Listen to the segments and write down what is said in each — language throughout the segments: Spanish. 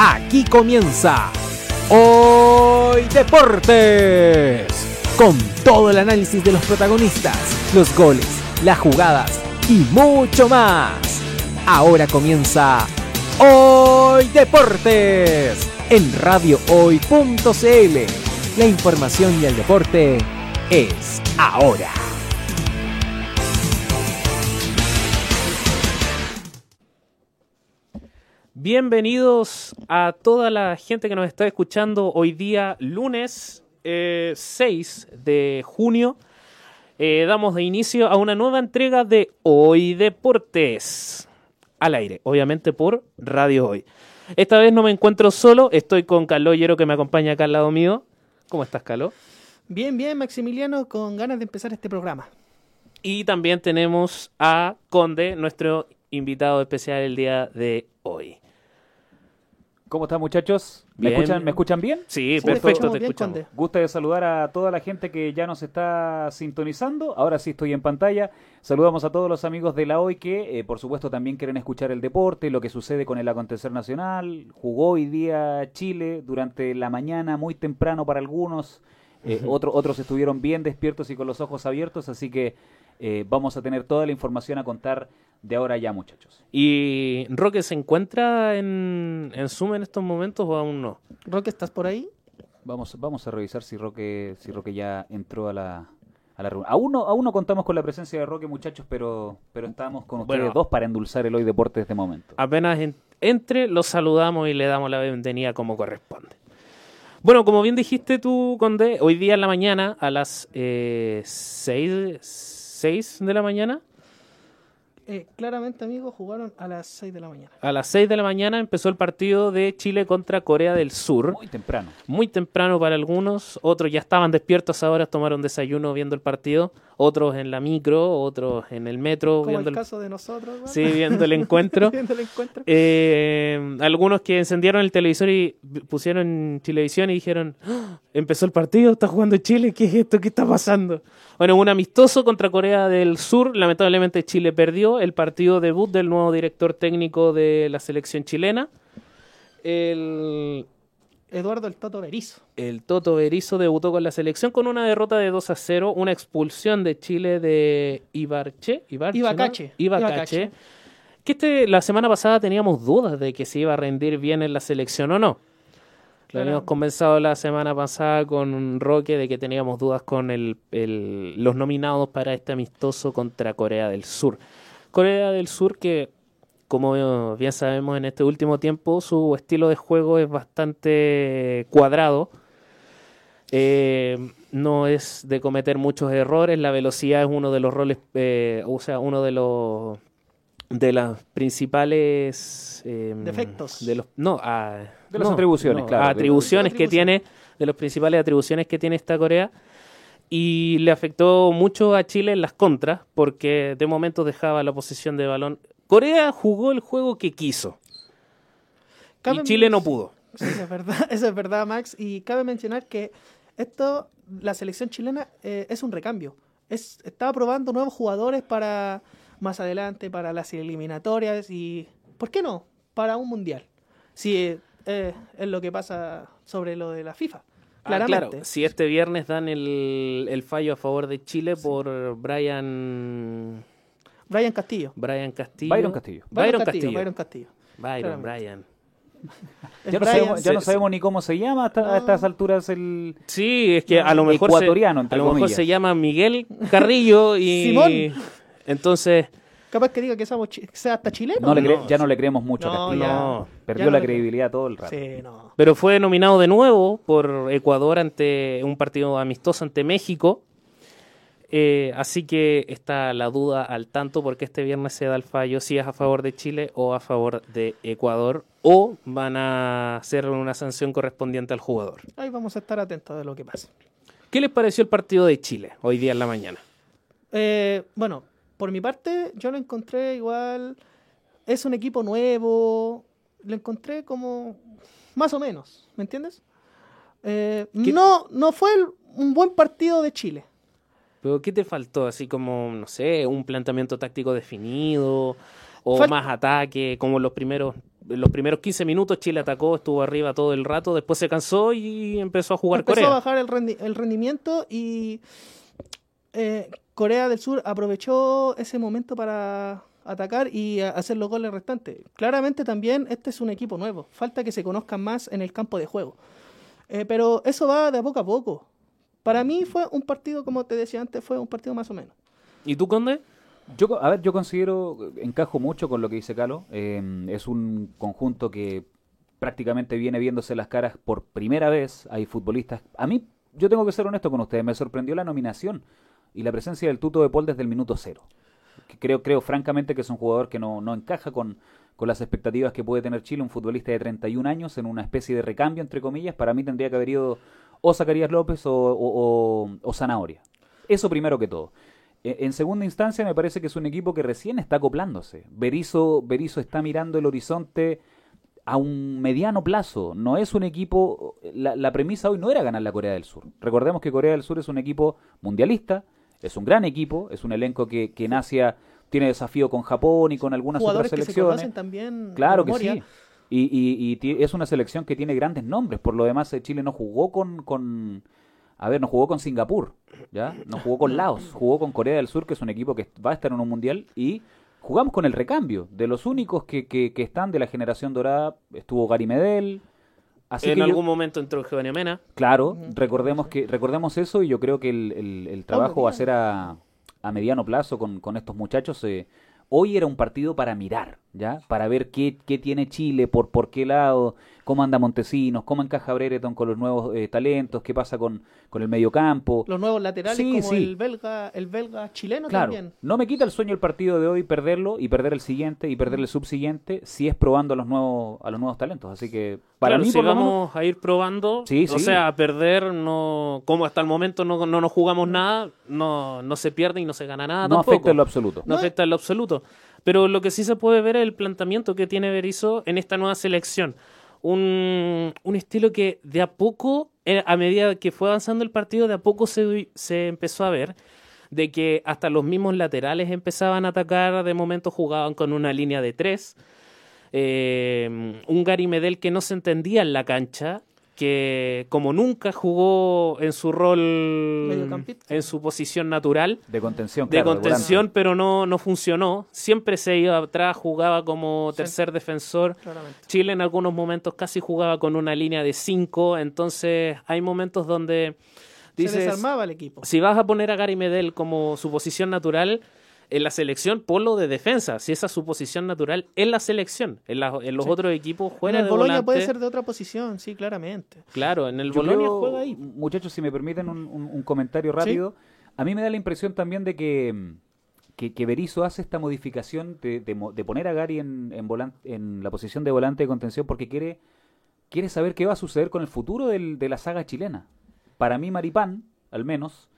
Aquí comienza Hoy Deportes. Con todo el análisis de los protagonistas, los goles, las jugadas y mucho más. Ahora comienza Hoy Deportes en radiohoy.cl. La información y el deporte es ahora. Bienvenidos a toda la gente que nos está escuchando hoy día, lunes 6 eh, de junio. Eh, damos de inicio a una nueva entrega de Hoy Deportes. Al aire, obviamente por Radio Hoy. Esta vez no me encuentro solo, estoy con Carlos Hierro que me acompaña acá al lado mío. ¿Cómo estás, Carlos? Bien, bien, Maximiliano, con ganas de empezar este programa. Y también tenemos a Conde, nuestro invitado especial el día de hoy. ¿Cómo están muchachos? ¿Me, escuchan, ¿Me escuchan bien? Sí, perfecto, te escuchamos. Gusta de saludar a toda la gente que ya nos está sintonizando. Ahora sí estoy en pantalla. Saludamos a todos los amigos de la hoy que, eh, por supuesto, también quieren escuchar el deporte, lo que sucede con el acontecer nacional. Jugó hoy día Chile durante la mañana, muy temprano para algunos. Eh, otros estuvieron bien despiertos y con los ojos abiertos, así que eh, vamos a tener toda la información a contar de ahora ya, muchachos. ¿Y Roque se encuentra en, en Zoom en estos momentos o aún no? Roque, ¿estás por ahí? Vamos, vamos a revisar si Roque, si Roque ya entró a la, a la reunión. Aún no, aún no contamos con la presencia de Roque, muchachos, pero, pero estamos con ustedes dos para endulzar el hoy deporte de este momento. Apenas entre, los saludamos y le damos la bienvenida como corresponde. Bueno, como bien dijiste tú, Conde, hoy día en la mañana a las eh, 6, 6 de la mañana eh, claramente, amigos, jugaron a las 6 de la mañana. A las 6 de la mañana empezó el partido de Chile contra Corea del Sur. Muy temprano. Muy temprano para algunos. Otros ya estaban despiertos ahora, tomaron desayuno viendo el partido. Otros en la micro, otros en el metro. Como viendo el caso de nosotros. Sí, viendo el encuentro. viendo el encuentro. Eh, algunos que encendieron el televisor y pusieron televisión y dijeron, ¡Ah! empezó el partido, está jugando Chile, ¿qué es esto? ¿Qué está pasando? Bueno, un amistoso contra Corea del Sur. Lamentablemente Chile perdió el partido debut del nuevo director técnico de la selección chilena. El Eduardo el Toto Berizo. El Toto Berizo debutó con la selección con una derrota de 2 a 0, una expulsión de Chile de Ibarche, Ibarche Ibacache. Ibacache. Que este, la semana pasada teníamos dudas de que se iba a rendir bien en la selección o no. Lo habíamos conversado la semana pasada con Roque de que teníamos dudas con el, los nominados para este amistoso contra Corea del Sur. Corea del Sur que, como bien sabemos en este último tiempo, su estilo de juego es bastante cuadrado. Eh, no es de cometer muchos errores, la velocidad es uno de los roles, eh, o sea, uno de los de las principales em, defectos. de los no ah, de las atribuciones claro atribuciones que tiene de las principales atribuciones que tiene esta Corea y le afectó mucho a Chile en las contras porque de momento dejaba la posición de balón. Corea jugó el juego que quiso. Y Chile no pudo. Eso es verdad eso es verdad Max. Y cabe mencionar que esto la selección chilena eh, es un recambio. Es estaba probando nuevos jugadores para más adelante para las eliminatorias y, ¿por qué no? Para un mundial. Si eh, es lo que pasa sobre lo de la FIFA. Ah, claramente. claro, si este viernes dan el, fallo a favor de Chile por Brian... Brian Castillo. Brian Castillo. Byron Castillo. Byron Castillo. Byron Castillo. Byron, Brian. Ya, no sabemos, ya no sabemos, ni cómo se llama hasta, a estas alturas el sí es que a lo mejor ecuatoriano se, a lo mejor se llama Miguel Carrillo y Simón entonces. Capaz que diga que sea hasta chileno. No, ya no le creemos mucho a Castillo. Perdió la credibilidad todo el rato. Pero fue nominado de nuevo por Ecuador ante un partido amistoso ante México. Eh, así que está la duda al tanto porque este viernes se da el fallo si es a favor de Chile o a favor de Ecuador o van a hacer una sanción correspondiente al jugador. Ahí vamos a estar atentos de lo que pasa. ¿Qué les pareció el partido de Chile hoy día en la mañana? Eh, bueno, por mi parte, yo lo encontré igual. Es un equipo nuevo. Lo encontré como. Más o menos, ¿me entiendes? Eh, no, no fue un buen partido de Chile. ¿Pero qué te faltó? Así como, no sé, un planteamiento táctico definido o más ataque, como los primeros en los primeros 15 minutos Chile atacó, estuvo arriba todo el rato, después se cansó y empezó a jugar Empezó Corea. a bajar el, rendi- el rendimiento y eh, Corea del Sur aprovechó ese momento para atacar y hacer los goles restantes. Claramente también este es un equipo nuevo. Falta que se conozcan más en el campo de juego. Eh, pero eso va de a poco a poco. Para mí fue un partido, como te decía antes, fue un partido más o menos. ¿Y tú, Conde? Yo, co- a ver, yo considero, encajo mucho con lo que dice Calo. eh, es un conjunto que prácticamente viene viéndose las caras por primera vez. Hay futbolistas. A mí, yo tengo que ser honesto con ustedes, me sorprendió la nominación y la presencia del Tuto de Paul desde el minuto cero. Creo, creo francamente que es un jugador que no, no encaja con, con las expectativas que puede tener Chile, un futbolista de 31 años en una especie de recambio, entre comillas. Para mí tendría que haber ido o Zacarías López o, o, o- o Zanahoria. Eso primero que todo. E- En segunda instancia, me parece que es un equipo que recién está acoplándose. Berizzo, Berizzo está mirando el horizonte a un mediano plazo. No es un equipo. La premisa hoy no era ganar la Corea del Sur. Recordemos que Corea del Sur es un equipo mundialista, es un gran equipo, es un elenco que, que en Asia tiene desafío con Japón y con algunas Jugadores otras que se selecciones. también. Claro que sí. Y, y- y es una selección que tiene grandes nombres. Por lo demás, eh, Chile no jugó con, con- A ver, no jugó con Singapur, ¿ya? No jugó con Laos, jugó con Corea del Sur, que es un equipo que va a estar en un mundial. Y jugamos con el recambio. De los únicos que, que- que están de la generación dorada, estuvo Gary Medel. Así en que yo- algún momento entró Giovanni Mena. Claro, recordemos que recordemos eso y yo creo que el, el- el trabajo va a ser a, a mediano plazo con, con estos muchachos. eh. Hoy era un partido para mirar, ¿ya? Para ver qué, qué tiene Chile, por, por qué lado, cómo anda Montesinos, cómo encaja Brereton con los nuevos eh, talentos, qué pasa con, con el mediocampo. Los nuevos laterales, Sí, como sí. el belga, el belga chileno Claro, también. no me quita el sueño el partido de hoy perderlo y perder el siguiente y perder el subsiguiente si es probando a los nuevos a los nuevos talentos. Así que para Claro, mí si por lo menos- vamos a ir probando, Sí, o sí. sea, a perder, no, como hasta el momento no, no nos jugamos nada, no, no se pierde y no se gana nada no tampoco. afecta en lo absoluto. no afecta en lo absoluto. Pero lo que sí se puede ver es el planteamiento que tiene Berizzo en esta nueva selección. Un, un estilo que de a poco, eh, a medida que fue avanzando el partido, de a poco se, se empezó a ver de que hasta los mismos laterales empezaban a atacar, de momento jugaban con una línea de tres. Eh, un Gary Medel que no se entendía en la cancha, que como nunca jugó en su rol, en su posición natural, De contención, de claro, contención, pero no, no funcionó. Siempre se iba atrás, jugaba como Sí. tercer defensor. Claramente. Chile en algunos momentos casi jugaba con una línea de cinco, entonces hay momentos donde Se desarmaba el equipo. si vas a poner a Gary Medel como su posición natural en la selección, ponlo de defensa. Si esa es su posición natural, en la selección. En, la- en los Sí. otros equipos En juega el de volante. puede ser de otra posición, sí, claramente. Claro, en el Yo Bolonia creo, juega ahí. Muchachos, si me permiten un, un- un comentario rápido. A mí me da la impresión también de que, que, que Berizzo hace esta modificación de, de mo- de poner a Gary en, en, volan- en la posición de volante de contención porque quiere, quiere saber qué va a suceder con el futuro del- de la saga chilena. Para mí, Maripán, al menos,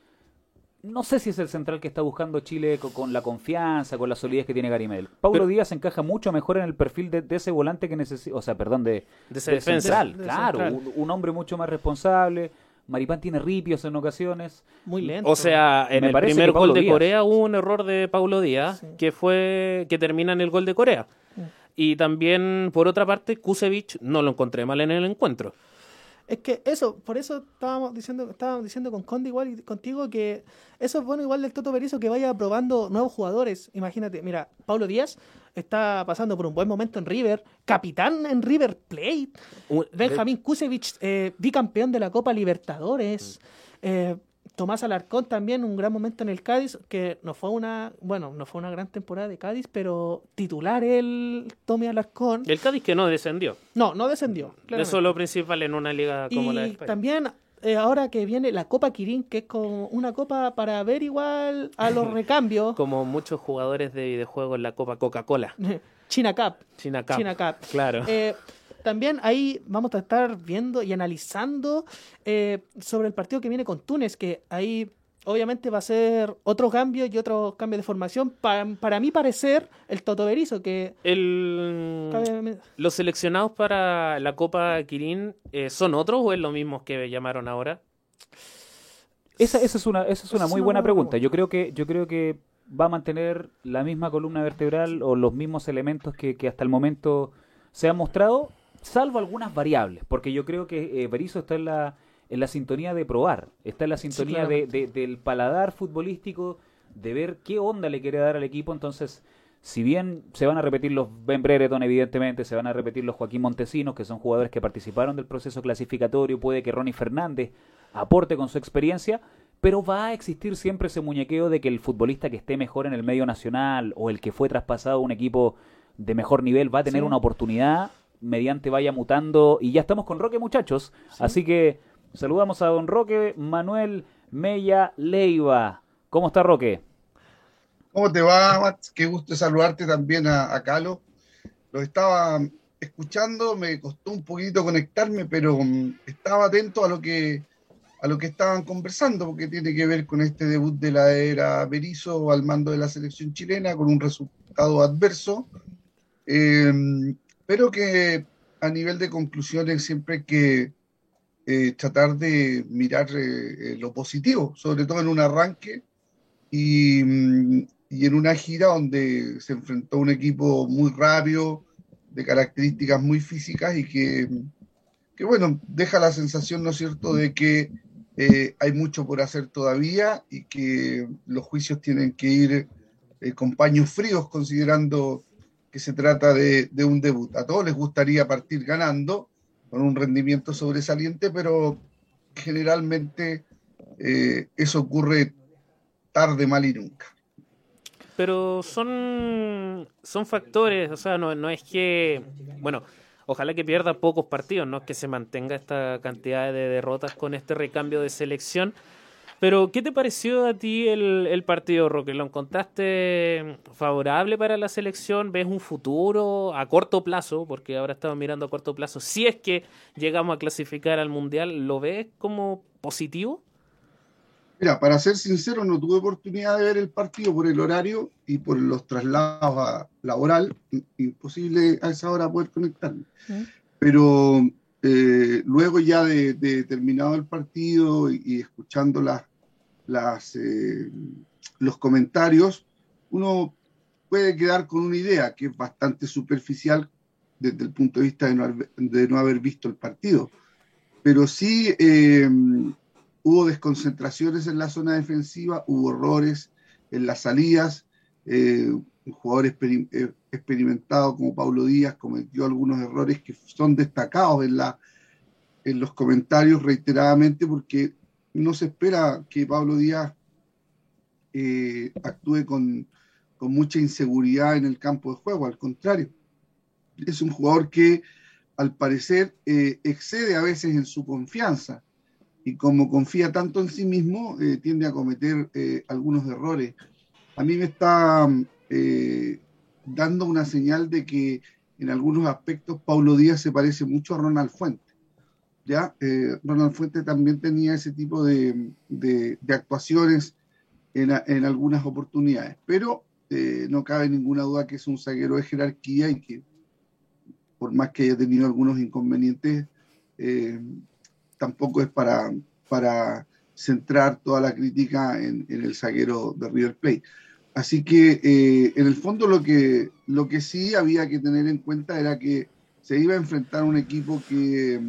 no sé si es el central que está buscando Chile co- con, la confianza, con la solidez que tiene Gary Medel. Paulo Pero- Díaz encaja mucho mejor en el perfil de, de ese volante que necesita, o sea, perdón, de, De ese de defensa. central, De- de claro, central. Un, un hombre mucho más responsable. Maripán tiene ripios en ocasiones. Muy lento. O sea, en Me el primer gol de Díaz. Corea hubo un error de Paulo Díaz Sí. que fue que termina en el gol de Corea. Y también, por otra parte, Kusevich no lo encontré mal en el encuentro. Es que eso, por eso estábamos diciendo, estábamos diciendo con Conde igual y contigo que eso es bueno igual del Toto Berizzo que vaya probando nuevos jugadores. Imagínate, mira, Paulo Díaz está pasando por un buen momento en River, capitán en River Plate. Benjamín Kusevich, eh, bicampeón de la Copa Libertadores. Eh, Tomás Alarcón también, un gran momento en el Cádiz, que no fue una, bueno, no fue una gran temporada de Cádiz, pero titular el Tommy Alarcón. El Cádiz que no descendió. No, no descendió. Eso es lo principal en una liga como y la de España. también eh, ahora que viene la Copa Kirin, que es como una copa para ver igual a los recambios. Como muchos jugadores de videojuegos la Copa Coca-Cola. China Cup. China Cup. China Cup. Claro. Eh, también ahí vamos a estar viendo y analizando eh, sobre el partido que viene con Túnez, que ahí obviamente va a ser otro cambio y otro cambio de formación. Pa- para mi parecer, el Toto Berizzo, que El... cabe- ¿Los seleccionados para la Copa Kirin eh, son otros o es lo mismo que llamaron ahora? Esa, esa es una, esa es una Es muy una buena buena pregunta. Yo creo que, yo creo que va a mantener la misma columna vertebral o los mismos elementos que, que hasta el momento se ha mostrado, salvo algunas variables, porque yo creo que eh, Berizzo está en la, en la sintonía de probar, está en la sintonía de, del paladar futbolístico, de ver qué onda le quiere dar al equipo, entonces si bien se van a repetir los Ben Brereton, evidentemente, se van a repetir los Joaquín Montesinos, que son jugadores que participaron del proceso clasificatorio, puede que Ronnie Fernández aporte con su experiencia, pero va a existir siempre ese muñequeo de que el futbolista que esté mejor en el medio nacional o el que fue traspasado a un equipo de mejor nivel va a tener una oportunidad mediante vaya mutando. Y ya estamos con Roque, muchachos. Así que saludamos a don Roque Manuel Mella Leiva. ¿Cómo está Roque? ¿Cómo te va, Max? Qué gusto saludarte también a, a Calo. Lo estaba escuchando, me costó un poquito conectarme, pero mm, estaba atento a lo que a lo que estaban conversando, porque tiene que ver con este debut de la era Berizzo al mando de la selección chilena, con un resultado adverso, eh, pero que a nivel de conclusiones siempre hay que eh, tratar de mirar eh, lo positivo, sobre todo en un arranque y, y, en una gira donde se enfrentó un equipo muy rápido, de características muy físicas y que, que bueno, deja la sensación, ¿no es cierto?, de que eh, hay mucho por hacer todavía y que los juicios tienen que ir eh, con paños fríos considerando que se trata de, un debut. A todos les gustaría partir ganando con un rendimiento sobresaliente, pero generalmente eh, eso ocurre tarde, mal y nunca. Pero son, son factores, o sea, no, no es que, bueno, ojalá que pierda pocos partidos, no que se mantenga esta cantidad de derrotas con este recambio de selección. Pero, ¿qué te pareció a ti el, partido, Roque? ¿Lo encontraste favorable para la selección? ¿Ves un futuro a corto plazo? Porque ahora estamos mirando a corto plazo. Si es que llegamos a clasificar al Mundial, ¿lo ves como positivo? Mira, para ser sincero, no tuve oportunidad de ver el partido por el horario y por los traslados a laboral. Imposible a esa hora poder conectarme. Pero eh, luego ya de, terminado el partido y, escuchando las, las, eh, los comentarios, uno puede quedar con una idea que es bastante superficial desde el punto de vista de no, de no haber visto el partido. Pero sí eh, hubo desconcentraciones en la zona defensiva, hubo errores en las salidas, eh, un jugador eh, experimentado como Pablo Díaz cometió algunos errores que son destacados en, la, en los comentarios reiteradamente porque no se espera que Pablo Díaz eh, actúe con, mucha inseguridad en el campo de juego, al contrario, es un jugador que al parecer excede a veces en su confianza y como confía tanto en sí mismo, eh, tiende a cometer eh, algunos errores. A mí me está eh, dando una señal de que en algunos aspectos Paulo Díaz se parece mucho a Ronald Fuente. ¿Ya? Ronald Fuente también tenía ese tipo de, actuaciones en, algunas oportunidades, pero no cabe ninguna duda que es un zaguero de jerarquía y que por más que haya tenido algunos inconvenientes, tampoco es para, centrar toda la crítica en, el zaguero de River Plate. Así que eh, en el fondo lo que, lo que sí había que tener en cuenta era que se iba a enfrentar un equipo que,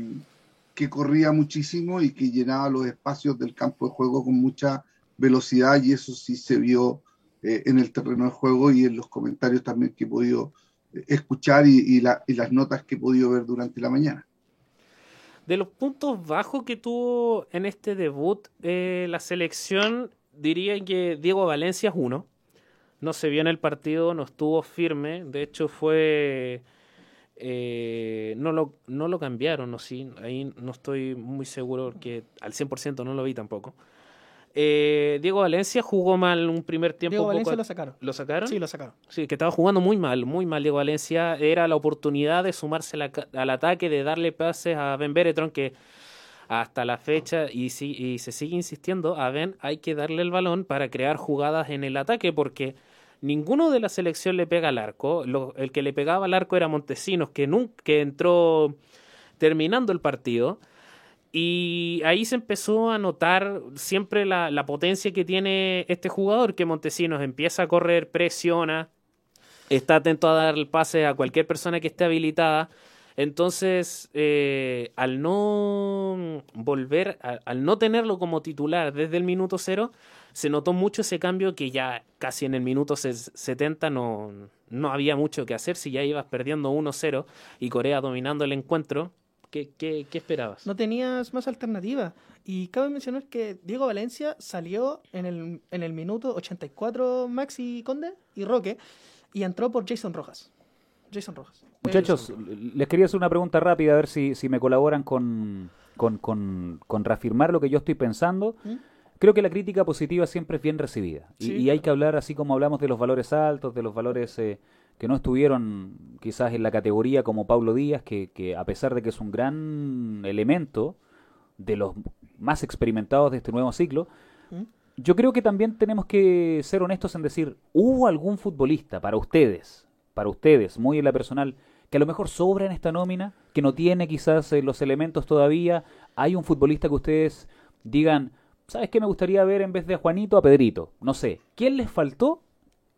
que corría muchísimo y que llenaba los espacios del campo de juego con mucha velocidad y eso sí se vio eh, en el terreno de juego y en los comentarios también que he podido eh, escuchar y, las notas que he podido ver durante la mañana. De los puntos bajos que tuvo en este debut eh, la selección, diría que Diego Valencia es uno. No se vio en el partido, no estuvo firme. De hecho, fue. Eh, no, lo, no lo cambiaron, ¿no? Sí, ahí no estoy muy seguro, porque al 100% no lo vi tampoco. Eh, Diego Valencia jugó mal un primer tiempo. Diego Valencia lo sacaron. ¿Lo sacaron? Sí, lo sacaron. Sí, que estaba jugando muy mal, muy mal Diego Valencia. Era la oportunidad de sumarse al ataque, de darle pases a Ben Beretron, que hasta la fecha, y, y se sigue insistiendo, a Ben hay que darle el balón para crear jugadas en el ataque, porque ninguno de la selección le pega al arco. el que le pegaba al arco era Montesinos, que, nunca, entró terminando el partido. Y ahí se empezó a notar siempre la, la, potencia que tiene este jugador, que Montesinos empieza a correr, presiona, está atento a dar el pase a cualquier persona que esté habilitada. Entonces, eh, al no volver, al no tenerlo como titular desde el minuto cero, se notó mucho ese cambio que ya casi en el minuto 70 no, no había mucho que hacer. Si ya ibas perdiendo 1-0 y Corea dominando el encuentro, ¿qué, qué, qué esperabas? No tenías más alternativa. Y cabe mencionar que Diego Valencia salió en el, en el minuto 84 Maxi Conde y Roque y entró por Jason Rojas. Jason Rojas. Muchachos, les quería hacer una pregunta rápida, a ver si, si me colaboran con, con, con, reafirmar lo que yo estoy pensando. ¿Mm? Creo que la crítica positiva siempre es bien recibida. Y, hay que hablar, así como hablamos de los valores altos, de los valores eh, que no estuvieron quizás en la categoría como Pablo Díaz, que, que a pesar de que es un gran elemento de los más experimentados de este nuevo ciclo, ¿Mm? yo creo que también tenemos que ser honestos en decir, ¿hubo algún futbolista para ustedes, para ustedes, muy en la personal, que a lo mejor sobra en esta nómina, que no tiene quizás eh, los elementos todavía? ¿Hay un futbolista que ustedes digan, ¿sabes qué me gustaría ver en vez de a Juanito, a Pedrito? No sé, ¿quién les faltó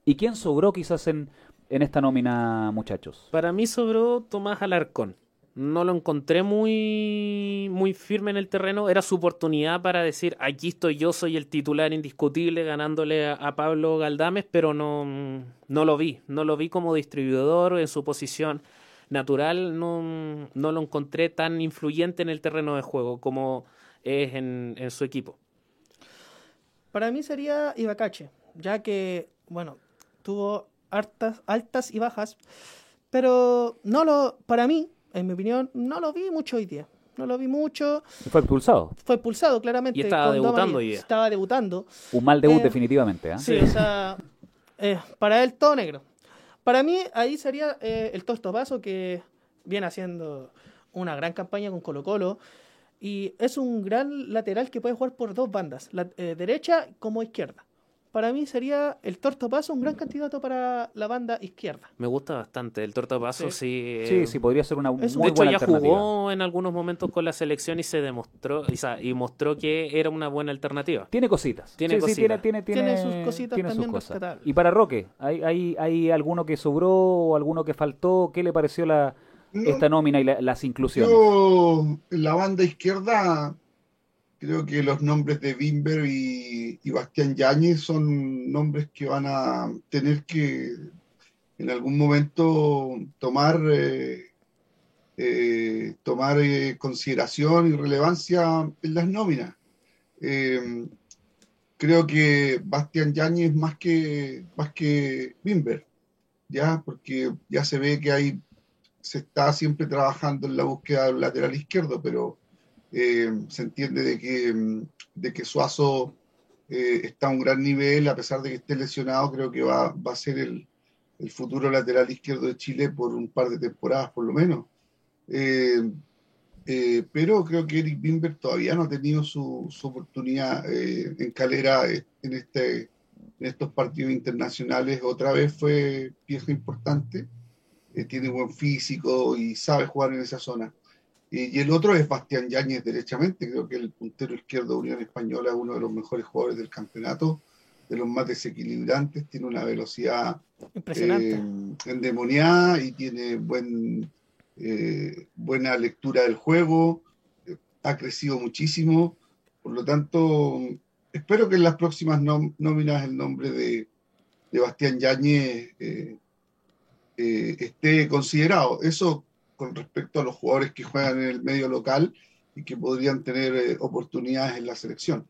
y quién sobró quizás en, en esta nómina, muchachos? Para mí sobró Tomás Alarcón no lo encontré muy, muy firme en el terreno. Era su oportunidad para decir, aquí estoy yo, soy el titular indiscutible, ganándole a, Pablo Galdames, pero no, no lo vi. No lo vi como distribuidor en su posición natural. No, no lo encontré tan influyente en el terreno de juego como es en, en su equipo. Para mí sería Ibacache, ya que, bueno, tuvo altas, altas y bajas, pero no lo, para mí, en mi opinión, no lo vi mucho hoy día. No lo vi mucho. Fue expulsado. Fue expulsado, claramente. Y estaba debutando hoy Estaba debutando. Un mal debut, eh, definitivamente. ¿eh? Sí, o sea, eh, para él todo negro. Para mí, ahí sería eh, el Tostopazo, que viene haciendo una gran campaña con Colo-Colo. Y es un gran lateral que puede jugar por dos bandas, la, derecha como izquierda para mí sería el Tortopaso un gran candidato para la banda izquierda. Me gusta bastante. El Tortopaso sí. Sí, sí, sí podría ser una muy de hecho, ya jugó en algunos momentos con la selección y se demostró y mostró que era una buena alternativa. Tiene cositas. Tiene cositas. tiene, tiene, sus cositas también cosas. Y para Roque, ¿hay, hay, ¿hay alguno que sobró o alguno que faltó? ¿Qué le pareció la, esta nómina y las inclusiones? Yo, la banda izquierda Creo que los nombres de Bimber y, Bastián Yáñez son nombres que van a tener que en algún momento tomar, eh, eh, tomar eh, consideración y relevancia en las nóminas. creo que Bastián Yáñez más que, más que Bimber, ¿ya? porque ya se ve que hay, se está siempre trabajando en la búsqueda del lateral izquierdo, pero eh, se entiende de que, mm, de que Suazo eh, está a un gran nivel, a pesar de que esté lesionado, creo que va, va a ser el, el, futuro lateral izquierdo de Chile por un par de temporadas por lo menos. Eh, pero creo que Eric Bimber todavía no ha tenido su, su oportunidad en calera en, este, en estos partidos internacionales. Otra vez fue pieza importante, tiene buen físico y sabe jugar en esa zona. Y, el otro es Bastián Yáñez derechamente, creo que el puntero izquierdo de Unión Española es uno de los mejores jugadores del campeonato, de los más desequilibrantes, tiene una velocidad impresionante, eh, endemoniada y tiene buen, eh, buena lectura del juego, ha crecido muchísimo, por lo tanto, espero que en las próximas nóminas el nombre de, de Bastián Yáñez eh, esté considerado. Eso con respecto a los jugadores que juegan en el medio local y que podrían tener eh, oportunidades en la selección.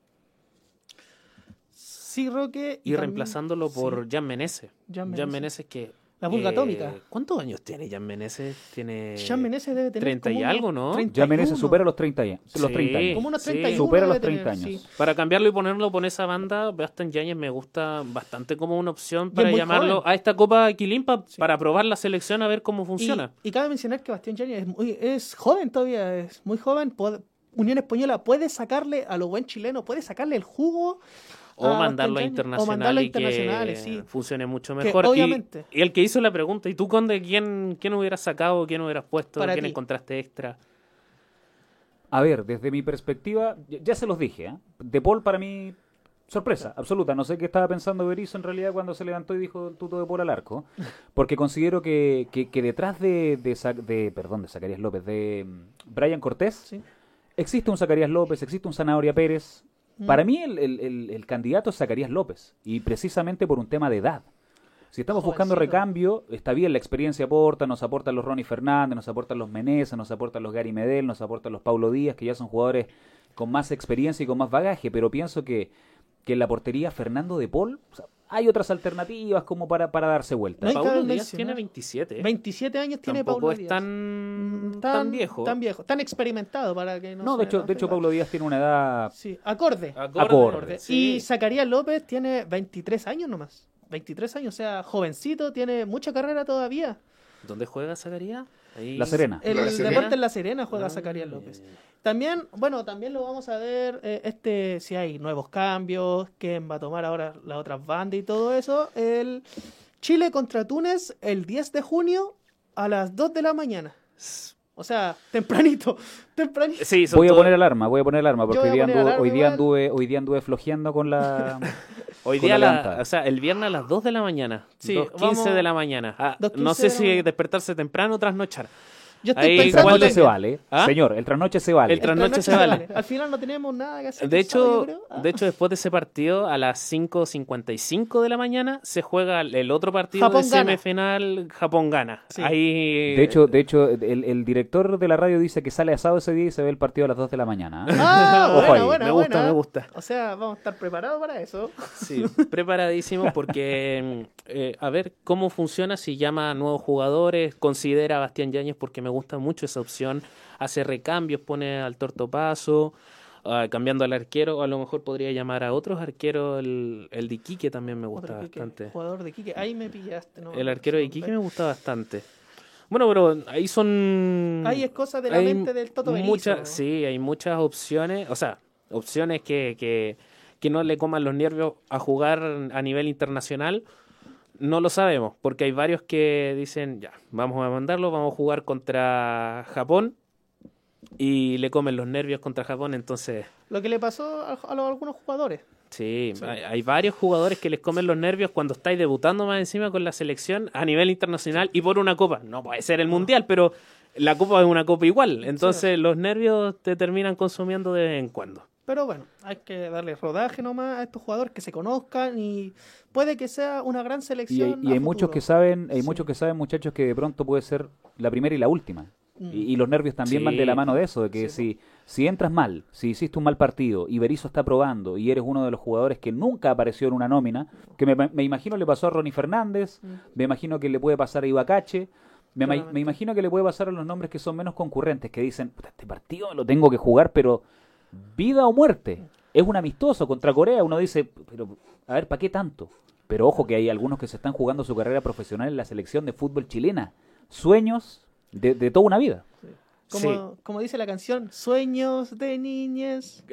Sí, Roque. Y, reemplazándolo por Jan Menezes. Jan Menezes que la vulga eh, atómica. ¿Cuántos años tiene Jan Meneses? Tiene Jan Meneses debe tener 30 y algo, ¿no? Jan Meneses supera los 30, años. los 30 años. Como unos 31 Supera los 30 años. Para cambiarlo y ponerlo por esa banda, Bastian Yáñez me gusta bastante como una opción para llamarlo a esta Copa Quilimpa para probar la selección a ver cómo funciona. Y, cabe mencionar que Bastián Yáñez es, muy, es joven todavía, es muy joven. Unión Española puede sacarle a lo buen chileno, puede sacarle el jugo o mandarlo a internacional y que funcione mucho mejor. Y, el que hizo la pregunta, ¿y tú, Conde, quién, quién hubieras sacado, quién hubieras puesto, quién encontraste extra? A ver, desde mi perspectiva, ya se los dije, ¿eh? De Paul para mí Sorpresa, absoluta. No sé qué estaba pensando Berizzo en realidad cuando se levantó y dijo tuto de por al arco. Porque considero que, que, detrás de, de, perdón, de Zacarías López, de mm, Brian Cortés, existe un Zacarías López, existe un Zanahoria Pérez. Mm. Para mí el, el, el, candidato es Zacarías López. Y precisamente por un tema de edad. Si estamos buscando recambio, está bien, la experiencia aporta, nos aportan los Ronnie Fernández, nos aportan los Menezes, nos aportan los Gary Medel, nos aportan los Paulo Díaz, que ya son jugadores con más experiencia y con más bagaje, pero pienso que, que en la portería Fernando de Paul, hay otras alternativas como para, para darse vuelta. Paulo Díaz tiene 27. 27 años tiene Paulo Díaz. es tan, tan, viejo. Tan viejo, tan experimentado para que no No, de hecho, de hecho Paulo Díaz tiene una edad... Sí, acorde. Acorde. Y Zacarías López tiene 23 años nomás. 23 años, o sea, jovencito, tiene mucha carrera todavía. ¿Dónde juega Zacarías? La Serena. El, deporte en La Serena juega ah, Zacarías López. También, bueno, también lo vamos a ver, eh, este, si hay nuevos cambios, quién va a tomar ahora las otras bandas y todo eso. El Chile contra Túnez el 10 de junio a las 2 de la mañana. O sea, tempranito, tempranito. Sí, voy a poner alarma, voy a poner alarma, porque hoy día, anduve, hoy, día anduve, hoy día anduve flojeando con la... hoy día, la, o sea, el viernes a las 2 de la mañana, sí, 15 de la mañana. Ah, no sé si despertarse temprano o trasnochar. Yo estoy el trasnoche se vale. ¿Ah? Señor, el trasnoche se vale. El trasnoche, se, vale. Al final no tenemos nada que hacer. De hecho, ah. de hecho después de ese partido, a las 5.55 de la mañana, se juega el otro partido de semifinal Japón gana. Ahí... De hecho, de hecho el, el, director de la radio dice que sale asado ese día y se ve el partido a las 2 de la mañana. Ah, bueno, bueno, me gusta, me gusta. O sea, vamos a estar preparados para eso. Sí, preparadísimos porque, eh, a ver cómo funciona si llama a nuevos jugadores, considera a Bastián Yáñez porque me gusta mucho esa opción. Hace recambios, pone al tortopaso, uh, cambiando al arquero. A lo mejor podría llamar a otros arqueros. El, el de Iquique también me gusta bastante. Jugador de Iquique, ahí me pillaste. el arquero de Iquique me gusta bastante. Bueno, pero ahí son. Ahí es cosa de la mente del Toto muchas, Sí, hay muchas opciones. O sea, opciones que, que, que no le coman los nervios a jugar a nivel internacional no lo sabemos, porque hay varios que dicen, ya, vamos a mandarlo, vamos a jugar contra Japón y le comen los nervios contra Japón, entonces... Lo que le pasó a, algunos jugadores. Sí, Hay, varios jugadores que les comen los nervios cuando estáis debutando más encima con la selección a nivel internacional y por una copa. No puede ser el mundial, pero la copa es una copa igual, entonces los nervios te terminan consumiendo de vez en cuando. Pero bueno, hay que darle rodaje nomás a estos jugadores que se conozcan y puede que sea una gran selección. Y hay, muchos que saben, hay muchos que saben, muchachos, que de pronto puede ser la primera y la última. Mm. Y, los nervios también van de la mano de eso, de que si, si entras mal, si hiciste un mal partido y Berizzo está probando y eres uno de los jugadores que nunca apareció en una nómina, que me, imagino le pasó a Ronnie Fernández, mm. me imagino que le puede pasar a Ibacache, me, me, imagino que le puede pasar a los nombres que son menos concurrentes, que dicen, este partido lo tengo que jugar, pero vida o muerte. Es un amistoso contra Corea. Uno dice, pero a ver, ¿para qué tanto? Pero ojo que hay algunos que se están jugando su carrera profesional en la selección de fútbol chilena. Sueños de, de toda una vida. Como, como, dice la canción, sueños de niñez.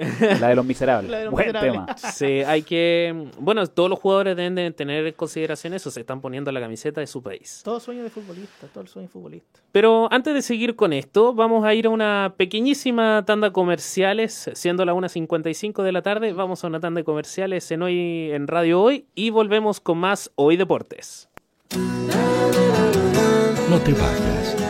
La de los miserables. Buen tema. Sí, hay que. Bueno, todos los jugadores deben de tener en consideración eso, se están poniendo la camiseta de su país. Todo sueño de futbolista, todo el sueño de futbolista. Pero antes de seguir con esto, vamos a ir a una pequeñísima tanda comerciales, siendo la 1.55 de la tarde. Vamos a una tanda de comerciales en hoy en Radio Hoy y volvemos con más Hoy Deportes. No te vayas.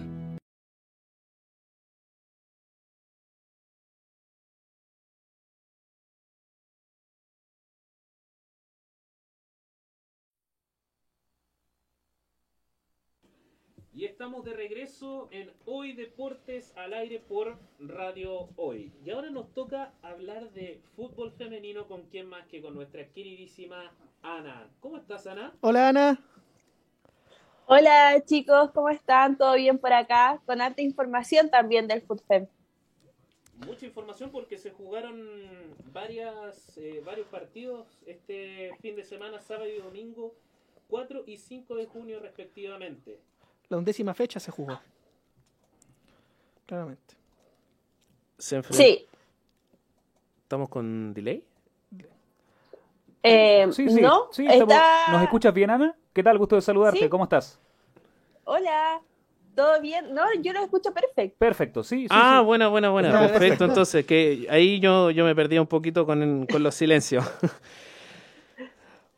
Estamos de regreso en Hoy Deportes al aire por Radio Hoy. Y ahora nos toca hablar de fútbol femenino con quién más que con nuestra queridísima Ana. ¿Cómo estás, Ana? Hola, Ana. Hola, chicos, ¿cómo están? ¿Todo bien por acá? Con harta información también del FUTFEM. Mucha información porque se jugaron varias, eh, varios partidos este fin de semana, sábado y domingo, 4 y 5 de junio respectivamente la undécima fecha se jugó. Claramente. sí. ¿Estamos con delay? Eh, sí, sí, ¿no? sí ¿Nos escuchas bien, Ana? ¿Qué tal? Gusto de saludarte. ¿Cómo estás? Hola. ¿Todo bien? No, yo lo escucho perfecto. Perfecto, sí. ah, buena, buena, buena. Perfecto, entonces, que ahí yo, yo me perdí un poquito con, con los silencios.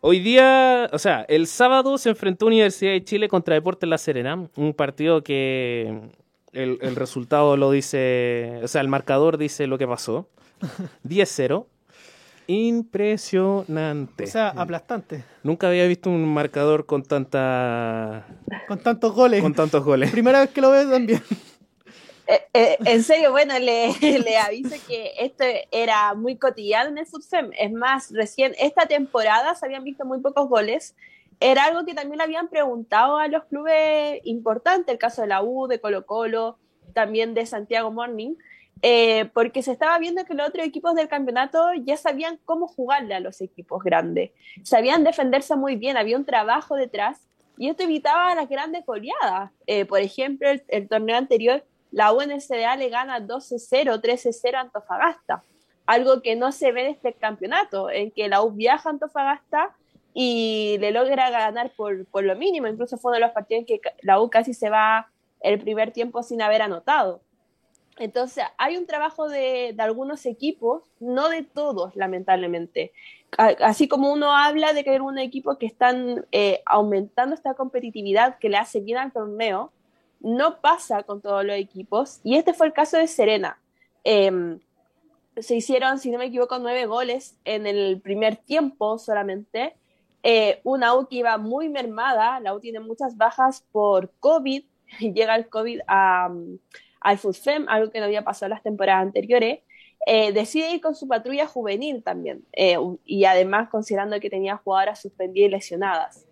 Hoy día, o sea, el sábado se enfrentó Universidad de Chile contra Deportes La Serena, un partido que el, resultado lo dice, o sea, el marcador dice lo que pasó. 10-0. Impresionante. O sea, aplastante. Nunca había visto un marcador con tanta... Con tantos goles. Con tantos goles. Primera vez que lo veo también. Eh, eh, en serio, bueno, le, le, aviso que esto era muy cotidiano en el FUTFEM. Es más, recién esta temporada se habían visto muy pocos goles. Era algo que también le habían preguntado a los clubes importantes, el caso de la U, de Colo Colo, también de Santiago Morning, eh, porque se estaba viendo que los otros equipos del campeonato ya sabían cómo jugarle a los equipos grandes. Sabían defenderse muy bien, había un trabajo detrás y esto evitaba las grandes goleadas. por ejemplo, el torneo anterior la UNSDA le gana 12-0, 13-0 a Antofagasta, algo que no se ve en este campeonato, en que la U viaja a Antofagasta y le logra ganar por, por lo mínimo, incluso fue uno de los partidos en que la U casi se va el primer tiempo sin haber anotado. Entonces, hay un trabajo de, de, algunos equipos, no de todos, lamentablemente. Así como uno habla de que hay un equipo que están eh, aumentando esta competitividad que le hace bien al torneo, no pasa con todos los equipos y este fue el caso de Serena. Em, se hicieron, si no me equivoco, nueve goles en el primer tiempo solamente. Eh, una U que iba muy mermada, la U tiene muchas bajas por COVID, llega el COVID a, al FUTFEM, algo que no había pasado las temporadas anteriores. Eh, decide ir con su patrulla juvenil también, eh, y además considerando que tenía jugadoras suspendidas y lesionadas.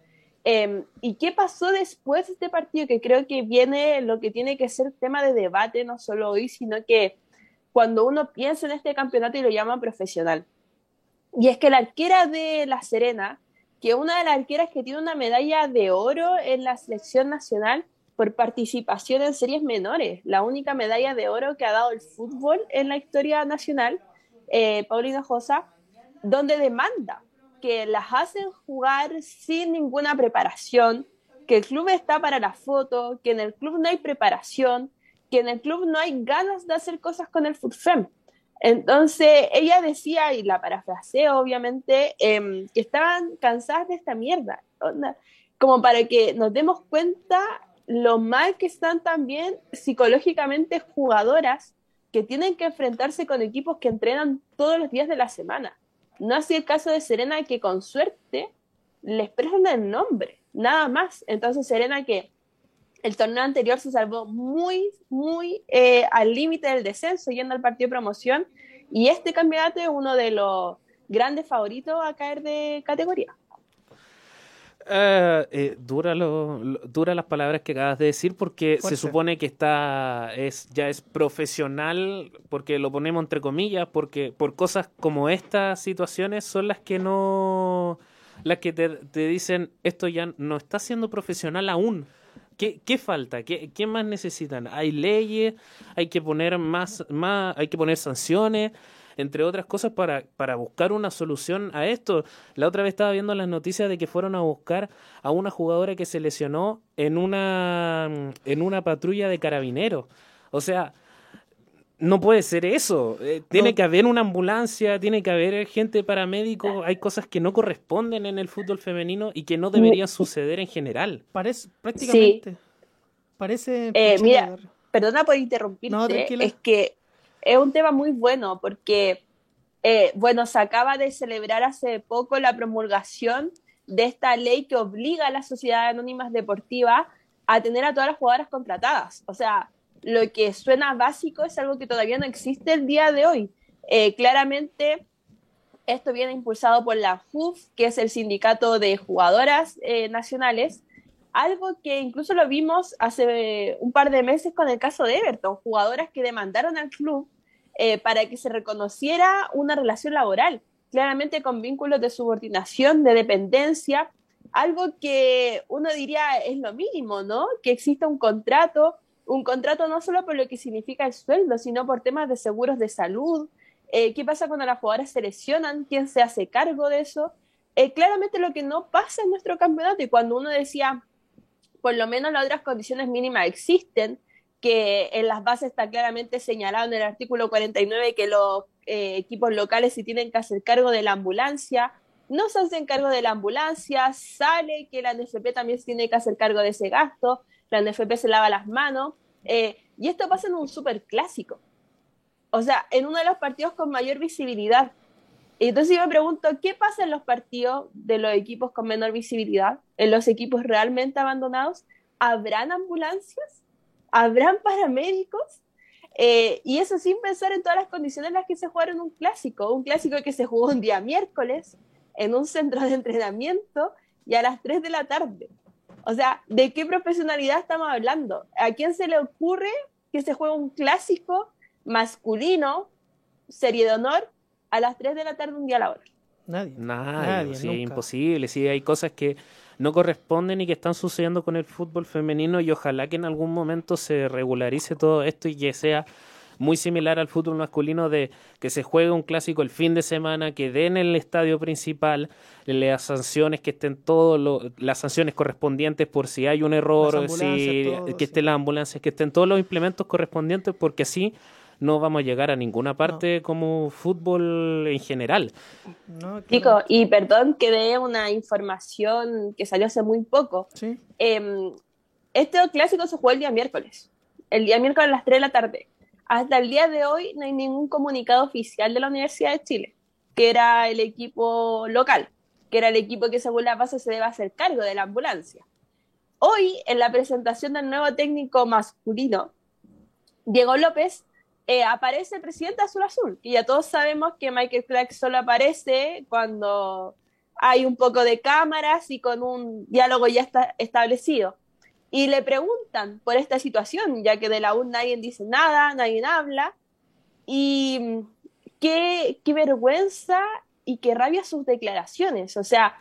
Em, ¿Y qué pasó después de este partido? Que creo que viene lo que tiene que ser tema de debate, no solo hoy, sino que cuando uno piensa en este campeonato y lo llama profesional. Y es que la arquera de La Serena, que una de las arqueras que tiene una medalla de oro en la selección nacional por participación en series menores, la única medalla de oro que ha dado el fútbol en la historia nacional, eh, Paulina Josa, donde demanda que las hacen jugar sin ninguna preparación, que el club está para la foto, que en el club no hay preparación, que en el club no hay ganas de hacer cosas con el FUTFEM. Entonces ella decía, y la parafraseo obviamente, em, que estaban cansadas de esta mierda, como para que nos demos cuenta lo mal que están también psicológicamente jugadoras que tienen que enfrentarse con equipos que entrenan todos los días de la semana. No así el caso de Serena, que con suerte le expresan el nombre, nada más. Entonces, Serena, que el torneo anterior se salvó muy, muy eh, al límite del descenso, yendo al partido de promoción, y este campeonato es uno de los grandes favoritos a caer de categoría. Eh, eh, dura, lo, dura las palabras que acabas de decir porque se supone que está es ya es profesional porque lo ponemos entre comillas porque por cosas como estas situaciones son las que no las que te, dicen esto ya no está siendo profesional aún ¿Qué, qué falta? ¿Qué, ¿Qué, más necesitan? Hay leyes, hay que poner más, más, hay que poner sanciones, entre otras cosas, para, para buscar una solución a esto. La otra vez estaba viendo las noticias de que fueron a buscar a una jugadora que se lesionó en una, en una patrulla de carabineros. O sea, no puede ser eso. Eh, tiene que haber una ambulancia, tiene que haber gente paramédico. Hay cosas que no corresponden en el fútbol femenino y que no deberían suceder en general. Parece, prácticamente. Parece. Eh, mira, perdona por interrumpirte. es que es un tema muy bueno porque, eh, bueno, se acaba de celebrar hace poco la promulgación de esta ley que obliga a las sociedades anónimas deportivas a tener a todas las jugadoras contratadas. O sea, lo que suena básico es algo que todavía no existe el día de hoy. Eh, claramente, esto viene impulsado por la FUF, que es el sindicato de jugadoras eh, nacionales, algo que incluso lo vimos hace un par de meses con el caso de Everton, jugadoras que demandaron al club eh, para que se reconociera una relación laboral, claramente con vínculos de subordinación, de dependencia, algo que uno diría es lo mínimo, ¿no? Que exista un contrato, un contrato no solo por lo que significa el sueldo, sino por temas de seguros de salud. Eh, ¿Qué pasa cuando las jugadoras se lesionan? ¿Quién se hace cargo de eso? Eh, claramente lo que no pasa en nuestro campeonato y cuando uno decía, por lo menos las otras condiciones mínimas existen, que en las bases está claramente señalado en el artículo 49 que los eh, equipos locales se tienen que hacer cargo de la ambulancia, no se hacen cargo de la ambulancia, sale que la NFP también se tiene que hacer cargo de ese gasto, la NFP se lava las manos, eh, y esto pasa en un super clásico. O sea, en uno de los partidos con mayor visibilidad. Entonces yo me pregunto, ¿qué pasa en los partidos de los equipos con menor visibilidad? ¿En los equipos realmente abandonados? ¿Habrán ambulancias? ¿Habrán paramédicos? Eh, y eso sin pensar en todas las condiciones en las que se jugaron un clásico. Un clásico que se jugó un día miércoles, en un centro de entrenamiento y a las 3 de la tarde. O sea, ¿de qué profesionalidad estamos hablando? ¿A quién se le ocurre que se juegue un clásico masculino, serie de honor, a las 3 de la tarde un día a la hora? Nadie. Nadie, sí, imposible. Sí, hay cosas que no corresponden y que están sucediendo con el fútbol femenino y ojalá que en algún momento se regularice todo esto y que sea muy similar al fútbol masculino de que se juegue un clásico el fin de semana, que den en el estadio principal las sanciones, que estén todas las sanciones correspondientes por si hay un error, si, que estén las ambulancias, que estén todos los implementos correspondientes, porque así no vamos a llegar a ninguna parte como fútbol en general. Chico, y perdón que dé una información que salió hace muy poco. Em, este clásico se jugó el día miércoles, el día miércoles a las 3 de la tarde hasta el día de hoy no hay ningún comunicado oficial de la Universidad de Chile, que era el equipo local, que era el equipo que según la base se debe hacer cargo de la ambulancia. Hoy, en la presentación del nuevo técnico masculino, Diego López, eh, aparece el presidente Azul Azul, y ya todos sabemos que Michael Clark solo aparece cuando hay un poco de cámaras y con un diálogo ya establecido. Y le preguntan por esta situación, ya que de la U nadie dice nada, nadie habla, y qué, qué vergüenza y qué rabia sus declaraciones, o sea,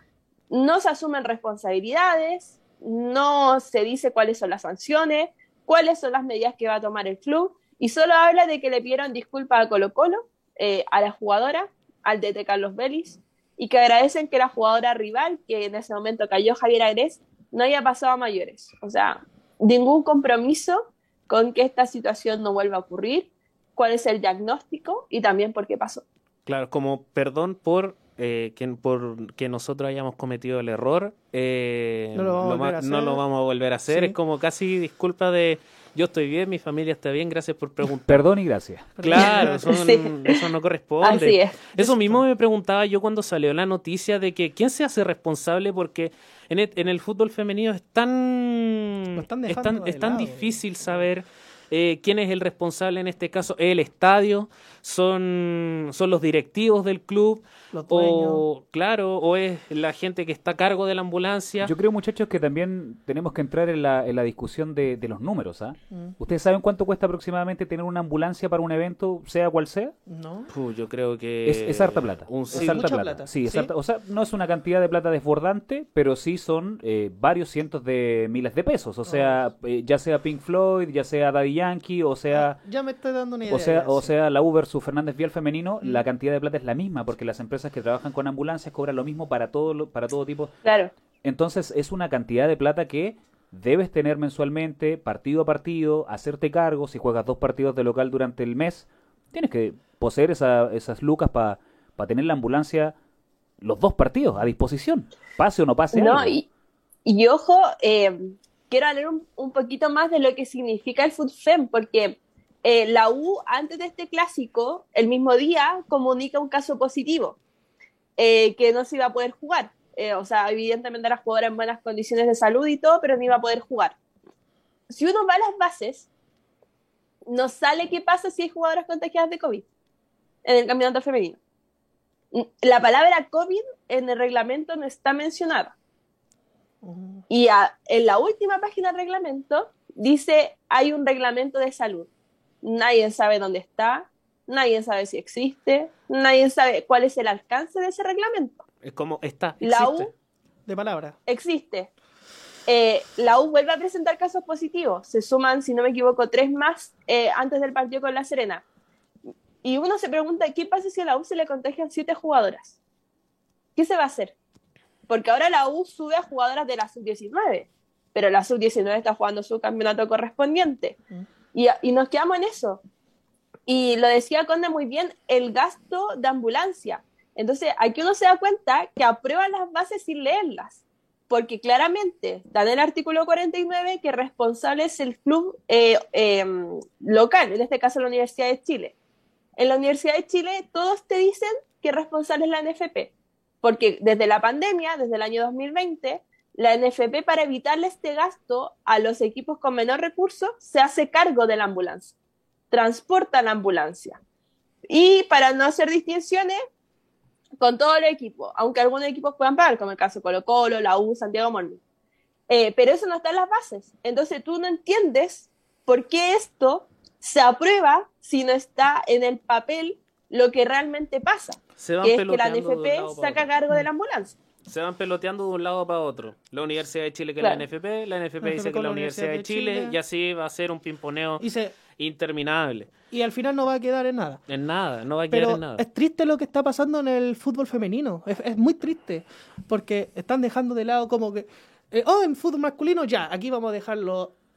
no se asumen responsabilidades, no se dice cuáles son las sanciones, cuáles son las medidas que va a tomar el club, y solo habla de que le pidieron disculpas a Colo Colo, eh, a la jugadora, al DT Carlos Vélez, y que agradecen que la jugadora rival, que en ese momento cayó Javier Agres, no haya pasado a mayores. O sea, ningún compromiso con que esta situación no vuelva a ocurrir, cuál es el diagnóstico y también por qué pasó. Claro, como perdón por eh, que, por que nosotros hayamos cometido el error, eh, no, lo vamos, a volver a hacer. Es como casi disculpa de yo estoy bien, mi familia está bien, gracias por preguntar. Perdón y gracias. Claro, eso, no corresponde. Eso mismo me preguntaba yo cuando salió la noticia de que quién se hace responsable porque en el, en el fútbol femenino es tan, es tan, difícil saber eh, quién es el responsable en este caso, el estadio, son, son los directivos del club, o claro, o es la gente que está a cargo de la ambulancia. Yo creo, muchachos, que también tenemos que entrar en la, en la discusión de, de los números. ¿ah? Mm. ¿Ustedes saben cuánto cuesta aproximadamente tener una ambulancia para un evento, sea cual sea? No. yo creo que es, harta plata. es harta plata. Sí, es o sea, no es una cantidad de plata desbordante, pero sí son eh, varios cientos de miles de pesos. O sea, eh, ya sea Pink Floyd, ya sea Daddy Yankee, o sea, ah, ya me estoy dando una idea. O sea, o sea la Uber, su Fernández Vial femenino, la cantidad de plata es la misma, porque las empresas que trabajan con ambulancias cobran lo mismo para todo, para todo tipo. Claro. Entonces es una cantidad de plata que debes tener mensualmente, partido a partido, hacerte cargo. Si juegas dos partidos de local durante el mes, tienes que poseer esas lucas para tener la ambulancia los dos partidos a disposición, pase o no pase. No, Y, y, ojo, eh, quiero hablar un, un, poquito más de lo que significa el FUTFEM, porque eh, la U, antes de este clásico, el mismo día, comunica un caso positivo, eh, que no se iba a poder jugar. Eh, o sea, evidentemente la jugadora en buenas condiciones de salud y todo, pero no iba a poder jugar. si uno va a las bases, nos sale qué pasa si hay jugadoras contagiadas de COVID en el campeonato femenino. La palabra COVID en el reglamento no está mencionada. Y en la última página del reglamento dice hay un reglamento de salud. Nadie sabe dónde está, nadie sabe si existe, nadie sabe cuál es el alcance de ese reglamento. Es como está. Existe. La U de palabra. Existe. Eh, la U vuelve a presentar casos positivos. Se suman, si no me equivoco, tres más eh, antes del partido con La Serena. Y uno se pregunta, ¿qué pasa si a la U se le contagian siete jugadoras? ¿Qué se va a hacer? Porque ahora la U sube a jugadoras de la sub-19, pero la sub-19 está jugando su campeonato correspondiente. Mm. Y, y nos quedamos en eso. Y lo decía Conde muy bien, el gasto de ambulancia. Entonces, aquí uno se da cuenta que aprueba las bases sin leerlas porque claramente dan el artículo 49 que responsable es el club eh, em, local, en este caso la Universidad de Chile. En la Universidad de Chile todos te dicen que responsable es la NFP, porque desde la pandemia, desde el año 2020, la NFP para evitarle este gasto a los equipos con menor recursos se hace cargo de la ambulancia, transporta la ambulancia. Y para no hacer distinciones, con todo el equipo, aunque algunos equipos puedan pagar, como el caso Colo Colo, la U, Santiago Morning. Eh, pero eso no está en las bases. Entonces tú no entiendes por qué esto se aprueba si no está en el papel lo que realmente pasa. que es que la NFP saca cargo de la ambulancia. Se van peloteando de un lado para otro. La Universidad de Chile que la NFP, la NFP dice que la Universidad de Chile, y así va a ser un pimponeo interminable y al final no va a quedar en nada. En nada, no va a quedar en nada. Es triste lo que está pasando en el fútbol femenino. Es, muy triste. Porque están dejando de lado como que. Eh, oh, en fútbol masculino, ya, aquí vamos a dejar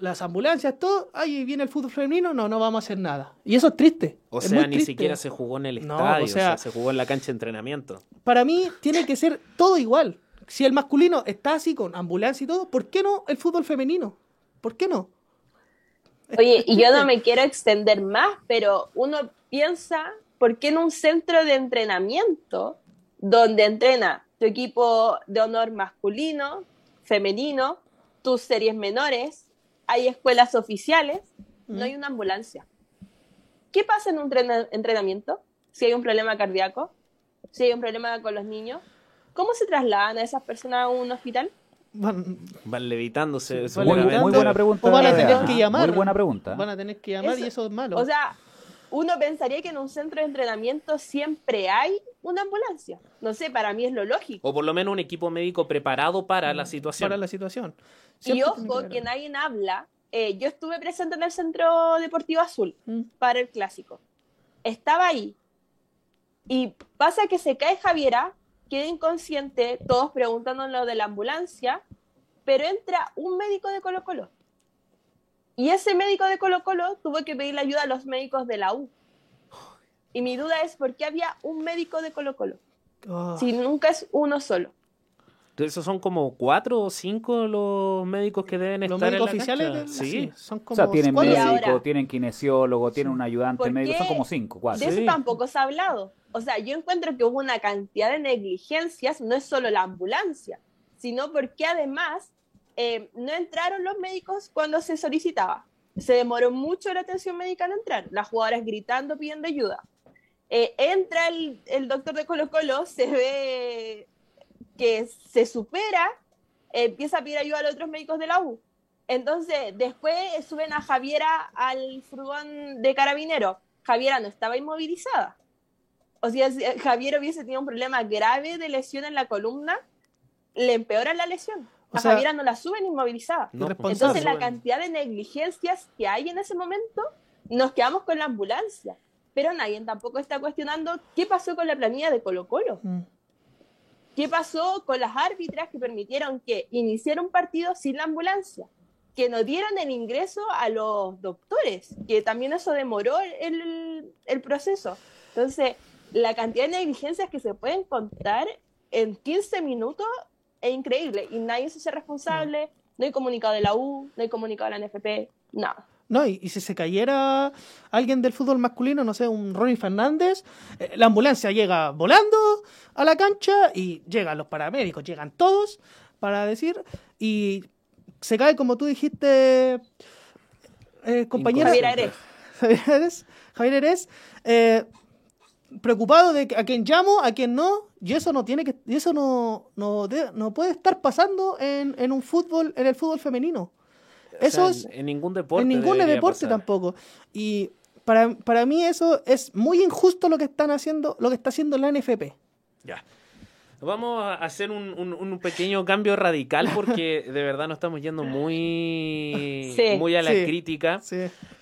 las ambulancias, todo. Ahí viene el fútbol femenino, no, no vamos a hacer nada. Y eso es triste. O sea, ni siquiera se jugó en el estadio, o sea, se jugó en la cancha de entrenamiento. Para mí, tiene que ser todo igual. Si el masculino está así con ambulancia y todo, ¿por qué no el fútbol femenino? ¿Por qué no? Oye, y yo no me quiero extender más, pero uno piensa, ¿por qué en un centro de entrenamiento donde entrena tu equipo de honor masculino, femenino, tus series menores, hay escuelas oficiales, no hay una ambulancia? ¿Qué pasa en un entrenamiento si hay un problema cardíaco? Si hay un problema con los niños, ¿cómo se trasladan a esas personas a un hospital? van, van levitándose. muy, buena pregunta. O van a tener que llamar. Muy buena pregunta. Van a tener que llamar y eso es malo. O sea, uno pensaría que en un centro de entrenamiento siempre hay una ambulancia. No sé, para mí es lo lógico. O por lo menos un equipo médico preparado para la situación. Para la situación. y ojo, que, nadie habla. Eh, yo estuve presente en el Centro Deportivo Azul mm. para el clásico. Estaba ahí. Y pasa que se cae Javiera queda inconsciente, todos preguntando lo de la ambulancia, pero entra un médico de Colo Colo. Y ese médico de Colo Colo tuvo que pedirle ayuda a los médicos de la U. Y mi duda es por qué había un médico de Colo Colo. Ah. Si nunca es uno solo. Esos son como cuatro o cinco los médicos que deben estar en la oficiales. sí. son como. O sea, tienen médico, tienen kinesiólogo, tienen un ayudante médico, son como cinco, cuatro. De eso tampoco se ha hablado. O sea, yo encuentro que hubo una cantidad de negligencias, no es solo la ambulancia, sino porque además eh, no entraron los médicos cuando se solicitaba. Se demoró mucho la atención médica en entrar, las jugadoras gritando, pidiendo ayuda. Eh, entra el, doctor de Colo Colo, se ve que se supera, empieza a pedir ayuda a los otros médicos de la U. Entonces, después suben a Javiera al furgón de carabinero. Javiera no estaba inmovilizada. O sea, si Javier hubiese tenido un problema grave de lesión en la columna, le empeora la lesión. A Javiera no la suben inmovilizada. Entonces, la cantidad de negligencias que hay en ese momento, nos quedamos con la ambulancia. Pero nadie tampoco está cuestionando qué pasó con la planilla de Colo Colo. Mm. ¿Qué pasó con las árbitras que permitieron que iniciara un partido sin la ambulancia? Que no dieron el ingreso a los doctores, que también eso demoró el, el proceso. Entonces, la cantidad de negligencias que se pueden contar en 15 minutos es increíble y nadie se hace responsable, no hay comunicado de la U, no hay comunicado de la NFP, nada. No, y, si se cayera alguien del fútbol masculino, no sé, un Ronnie Fernández, eh, la ambulancia llega volando a la cancha y llegan los paramédicos, llegan todos para decir, y se cae, como tú dijiste, eh, compañero. Javier Ares. Javier Ares, Javier Ares eh, preocupado de a quién llamo, a quién no, y eso no tiene que, y eso no, no, no puede estar pasando en, en un fútbol, en el fútbol femenino. O Eso sea, es en, en ningún deporte. en ningún deporte pasar. tampoco. Y para, para mí eso es muy injusto lo que están haciendo, lo que está haciendo la NFP. Ya. Vamos a hacer un, un- un pequeño cambio radical porque de verdad nos estamos yendo muy, Sí, muy a la sí, crítica sí.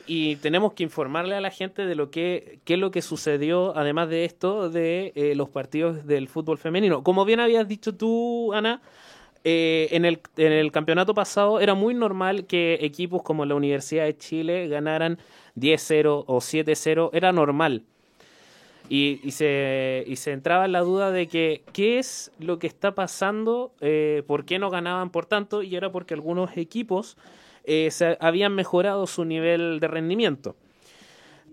Y tenemos que informarle a la gente de lo que qué es lo que sucedió además de esto de eh, los partidos del fútbol femenino. Como bien habías dicho tú, Ana, eh, en, el, en el campeonato pasado era muy normal que equipos como la Universidad de Chile ganaran 10-0 o 7-0, era normal. Y, y se, y se entraba en la duda de que qué es lo que está pasando, eh, por qué no ganaban por tanto, y era porque algunos equipos eh, se habían mejorado su nivel de rendimiento.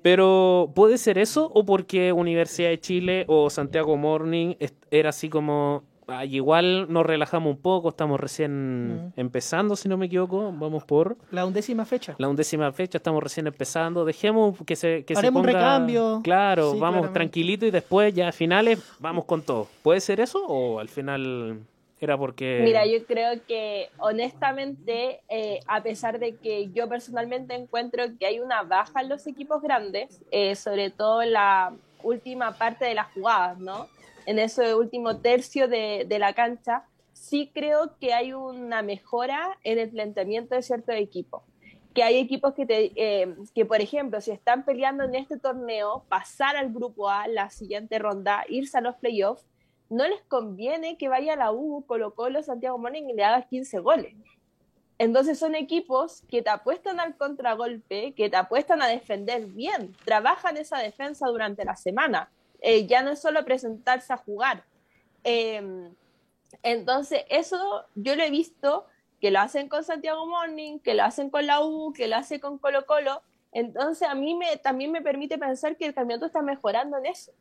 Pero ¿puede ser eso o porque Universidad de Chile o Santiago Morning era así como "Ay, igual nos relajamos un poco, estamos recién empezando, si no me equivoco, vamos por La undécima fecha. la undécima fecha, estamos recién empezando, dejemos que se que se Haremos un ponga- recambio. Claro, Sí, vamos claramente. tranquilito y después ya a finales vamos con todo. ¿Puede ser eso o al final era porque Mira, yo creo que honestamente, eh, a pesar de que yo personalmente encuentro que hay una baja en los equipos grandes, eh, sobre todo en la última parte de las jugadas, ¿no? En ese último tercio de, de la cancha, sí creo que hay una mejora en el planteamiento de ciertos equipos. Que hay equipos que, te, eh, que, por ejemplo, si están peleando en este torneo, pasar al grupo A, la siguiente ronda, irse a los playoffs, no les conviene que vaya la U, Colo Colo, Santiago Morning y le hagas 15 goles. Entonces son equipos que te apuestan al contragolpe, que te apuestan a defender bien, trabajan esa defensa durante la semana. Eh, ya no es solo presentarse a jugar. Eh, entonces eso yo lo he visto que lo hacen con Santiago Morning, que lo hacen con la U, que lo hacen con Colo Colo. Entonces a mí me, también me permite pensar que el campeonato está mejorando en eso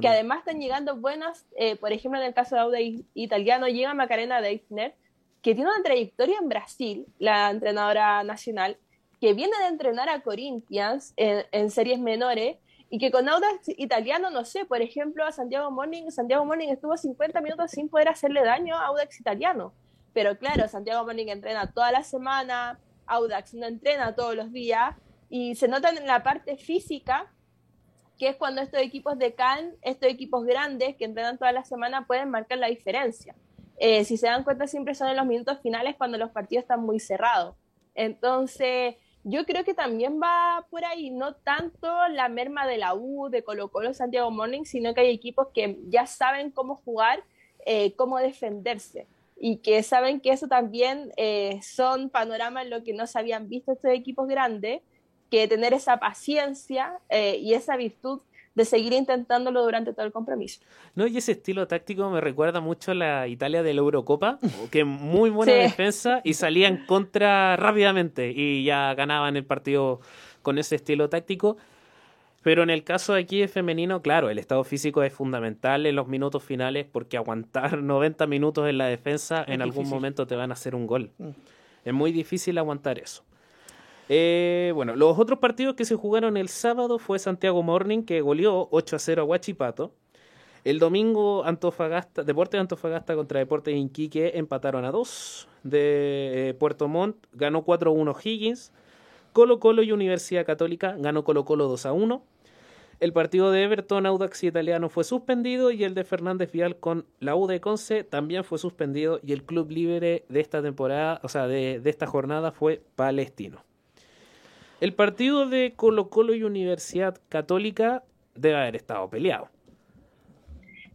que además están llegando buenas, eh, por ejemplo, en el caso de Auda Italiano, llega Macarena Deifner, que tiene una trayectoria en Brasil, la entrenadora nacional, que viene de entrenar a Corinthians en, en series menores, y que con Audax Italiano, no sé, por ejemplo, a Santiago Morning, Santiago Morning estuvo 50 minutos sin poder hacerle daño a Audax Italiano. Pero claro, Santiago Morning entrena toda la semana, Audax no entrena todos los días, y se nota en la parte física que es cuando estos equipos de CAN, estos equipos grandes que entrenan toda la semana pueden marcar la diferencia. Eh, si se dan cuenta, siempre son en los minutos finales cuando los partidos están muy cerrados. Entonces, yo creo que también va por ahí, no tanto la merma de la U, de Colo Colo, Santiago Morning, sino que hay equipos que ya saben cómo jugar, eh, cómo defenderse y que saben que eso también eh, son panoramas en lo que no se habían visto estos equipos grandes que tener esa paciencia eh, y esa virtud de seguir intentándolo durante todo el compromiso. No, y ese estilo táctico me recuerda mucho a la Italia de la Eurocopa, que muy buena Sí. defensa y salían contra rápidamente y ya ganaban el partido con ese estilo táctico. Pero en el caso de aquí de femenino, claro, el estado físico es fundamental en los minutos finales porque aguantar 90 minutos en la defensa Es en algún momento te van a hacer un gol. Mm. Es muy difícil aguantar eso. Eh, bueno, los otros partidos que se jugaron el sábado fue Santiago Morning, que goleó 8 a 0 a Huachipato. El domingo, Antofagasta, Deportes de Antofagasta contra Deportes de Iquique empataron a 2. De eh, Puerto Montt ganó 4 a 1 Higgins. Colo Colo y Universidad Católica ganó Colo Colo 2 a 1. El partido de Everton, Audax y Italiano fue suspendido y el de Fernández Vial con la U Conce también fue suspendido y el club libre de esta temporada, o sea, de esta jornada fue Palestino. El partido de Colo Colo y Universidad Católica debe haber estado peleado.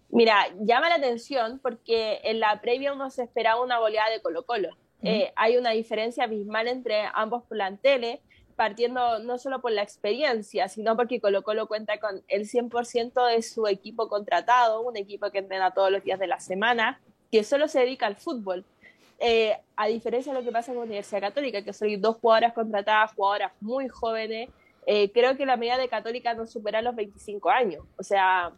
Mira, llama la atención porque en la previa uno se esperaba una goleada de Colo Colo. Eh, hay una diferencia abismal entre ambos planteles, partiendo no solo por la experiencia, sino porque Colo Colo cuenta con el 100% de su equipo contratado, un equipo que entrena todos los días de la semana, que solo se dedica al fútbol. Eh, a diferencia de lo que pasa con la Universidad Católica, que son dos jugadoras contratadas, jugadoras muy jóvenes, eh, creo que la media de Católica no supera los 25 años. O sea,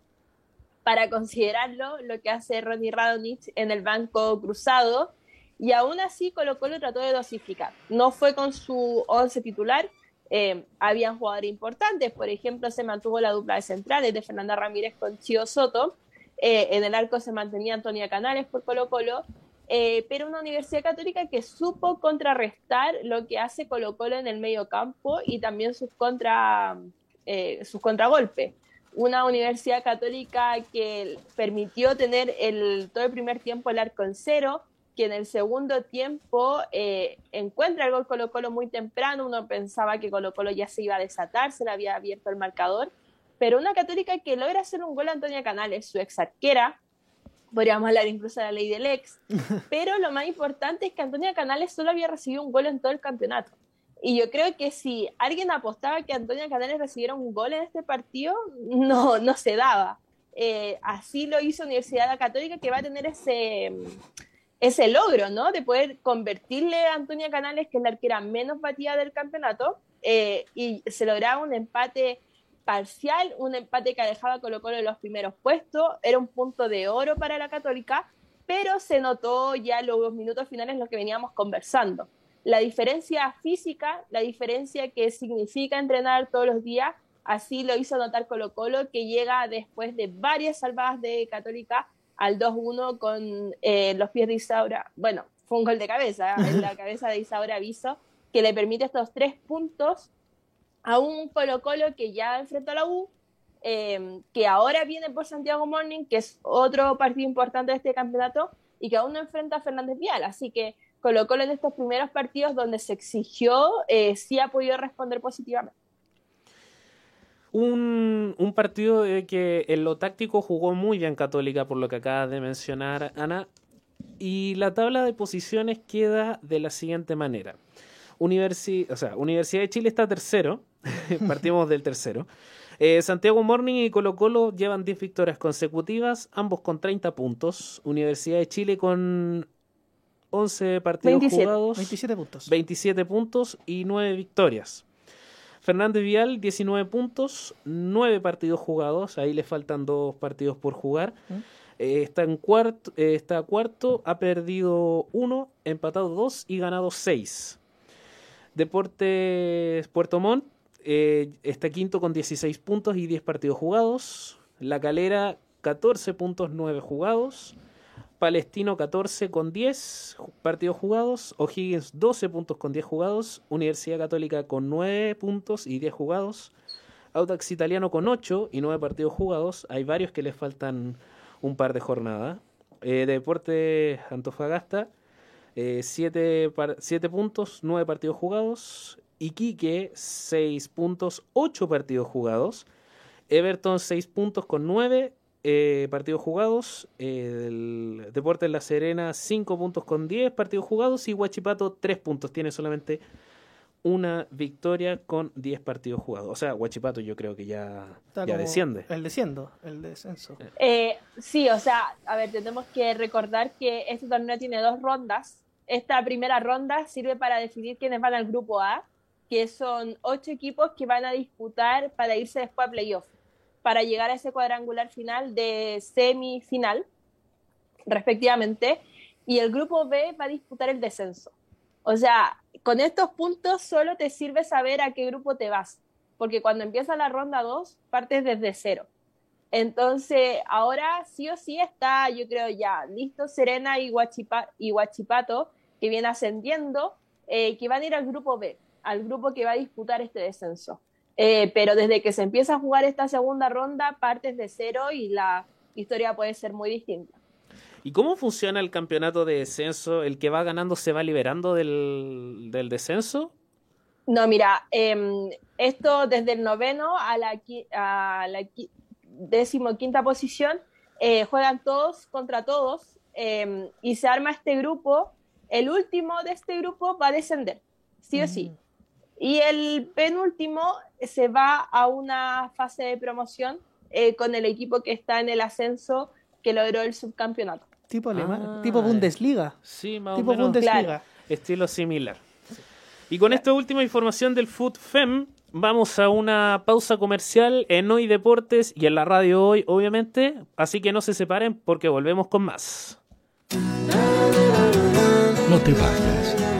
para considerarlo, lo que hace Ronnie Radonich en el banco cruzado, y aún así Colo Colo trató de dosificar. No fue con su once titular, eh, habían jugadores importantes. Por ejemplo, se mantuvo la dupla de centrales de Fernanda Ramírez con Chio Soto. Eh, en el arco se mantenía Antonia Canales por Colo Colo. Eh, pero una universidad católica que supo contrarrestar lo que hace Colo Colo en el medio campo y también sus, contra, sus contragolpes. Una universidad católica que permitió tener el, todo el primer tiempo el arco en cero, que en el segundo tiempo eh, encuentra el gol Colo Colo muy temprano, uno pensaba que Colo Colo ya se iba a desatar, se le había abierto el marcador, pero una católica que logra hacer un gol a Antonia Canales, su ex arquera, podríamos hablar incluso de la ley del ex, pero lo más importante es que Antonia Canales solo había recibido un gol en todo el campeonato. Y yo creo que si alguien apostaba que Antonia Canales recibiera un gol en este partido, no, no se daba. Eh, así lo hizo Universidad Católica, que va a tener ese ese logro, ¿no? De poder convertirle a Antonia Canales, que es la arquera menos batida del campeonato, eh, y se lograba un empate parcial, un empate que dejaba a Colo Colo en los primeros puestos, era un punto de oro para la Católica, pero se notó ya los minutos finales lo que veníamos conversando. La diferencia física, la diferencia que significa entrenar todos los días, así lo hizo notar Colo Colo, que llega después de varias salvadas de Católica al 2-1 con eh, los pies de Isaura. Bueno, fue un gol de cabeza, en la cabeza de Isaura Aviso, que le permite estos tres puntos a un Colo Colo que ya enfrentó a la U, eh, que ahora viene por Santiago Morning, que es otro partido importante de este campeonato, y que aún no enfrenta a Fernández Vial. Así que Colo Colo en estos primeros partidos donde se exigió, eh, sí ha podido responder positivamente un, un partido que en lo táctico jugó muy bien Católica, por lo que acabas de mencionar, Ana. Y la tabla de posiciones queda de la siguiente manera. Universi o sea, Universidad de Chile está tercero, partimos del tercero. Eh, Santiago Morning y Colo Colo llevan 10 victorias consecutivas, ambos con 30 puntos. Universidad de Chile con 11 partidos jugados, 27 puntos. 27 puntos y 9 victorias. Fernández Vial, 19 puntos, 9 partidos jugados, ahí le faltan dos partidos por jugar. Eh, está en cuarto, eh, está cuarto, ha perdido 1, empatado 2 y ganado 6. Deportes Puerto Montt eh, está quinto con 16 puntos y 10 partidos jugados. La Calera, 14 puntos, 9 jugados. Palestino 14 con 10 partidos jugados, O'Higgins 12 puntos con 10 jugados, Universidad Católica con 9 puntos y 10 jugados, Audax Italiano con 8 y 9 partidos jugados, hay varios que les faltan un par de jornadas. Eh, Deporte Antofagasta 7 eh, puntos, 9 partidos jugados, Iquique 6 puntos, 8 partidos jugados, Everton 6 puntos con 9 eh, partidos jugados. el Deportes La Serena, 5 puntos con 10 partidos jugados. Y Huachipato, 3 puntos. Tiene solamente una victoria con 10 partidos jugados. O sea, Huachipato yo creo que ya, ya desciende. El desciendo, el descenso. Eh, sí, o sea, a ver, tenemos que recordar que este torneo tiene dos rondas. Esta primera ronda sirve para definir quiénes van al grupo A, que son ocho equipos que van a disputar para irse después a playoff para llegar a ese cuadrangular final de semifinal, respectivamente, y el grupo B va a disputar el descenso. O sea, con estos puntos solo te sirve saber a qué grupo te vas, porque cuando empieza la ronda 2 partes desde cero. Entonces, ahora sí o sí está, yo creo ya, listo Serena y, y Huachipato, que viene ascendiendo, eh, que van a ir al grupo B, al grupo que va a disputar este descenso. Eh, pero desde que se empieza a jugar esta segunda ronda, partes de cero y la historia puede ser muy distinta. ¿Y cómo funciona el campeonato de descenso? ¿El que va ganando se va liberando del, descenso? No, mira, em, esto desde el noveno a la, a la decimoquinta posición eh, juegan todos contra todos em, y se arma este grupo. El último de este grupo va a descender, sí o sí. Y el penúltimo se va a una fase de promoción eh, con el equipo que está en el ascenso que logró el subcampeonato. Tipo alemán, tipo Bundesliga. Sí, más tipo o menos. Bundesliga. Estilo similar. Y con esta última información del Food Fem, vamos a una pausa comercial en Hoy Deportes y en la radio hoy, obviamente. Así que no se separen porque volvemos con más. No te vayas.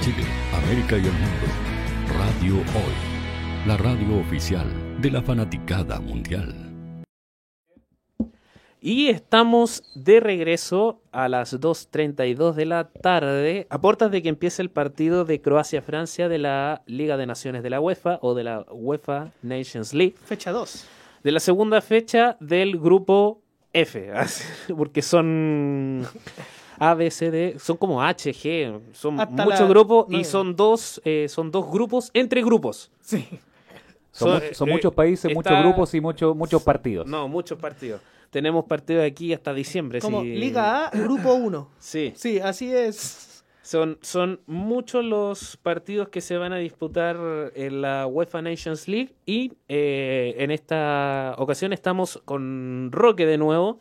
Chile, América y el mundo. Radio Hoy, la radio oficial de la fanaticada mundial. Y estamos de regreso a las 2.32 de la tarde, a puertas de que empiece el partido de Croacia-Francia de la Liga de Naciones de la UEFA o de la UEFA Nations League. Fecha 2. De la segunda fecha del grupo F, porque son a, B, C, D, son como H, G, son muchos grupos y son dos, eh, son dos grupos entre grupos. Sí. Son, son eh, muchos países, muchos grupos y muchos muchos partidos. No, muchos partidos. Tenemos partidos aquí hasta diciembre. Como Liga A, Grupo 1. sí. Sí, así es. Son, son muchos los partidos que se van a disputar en la UEFA Nations League y eh, en esta ocasión estamos con Roque de nuevo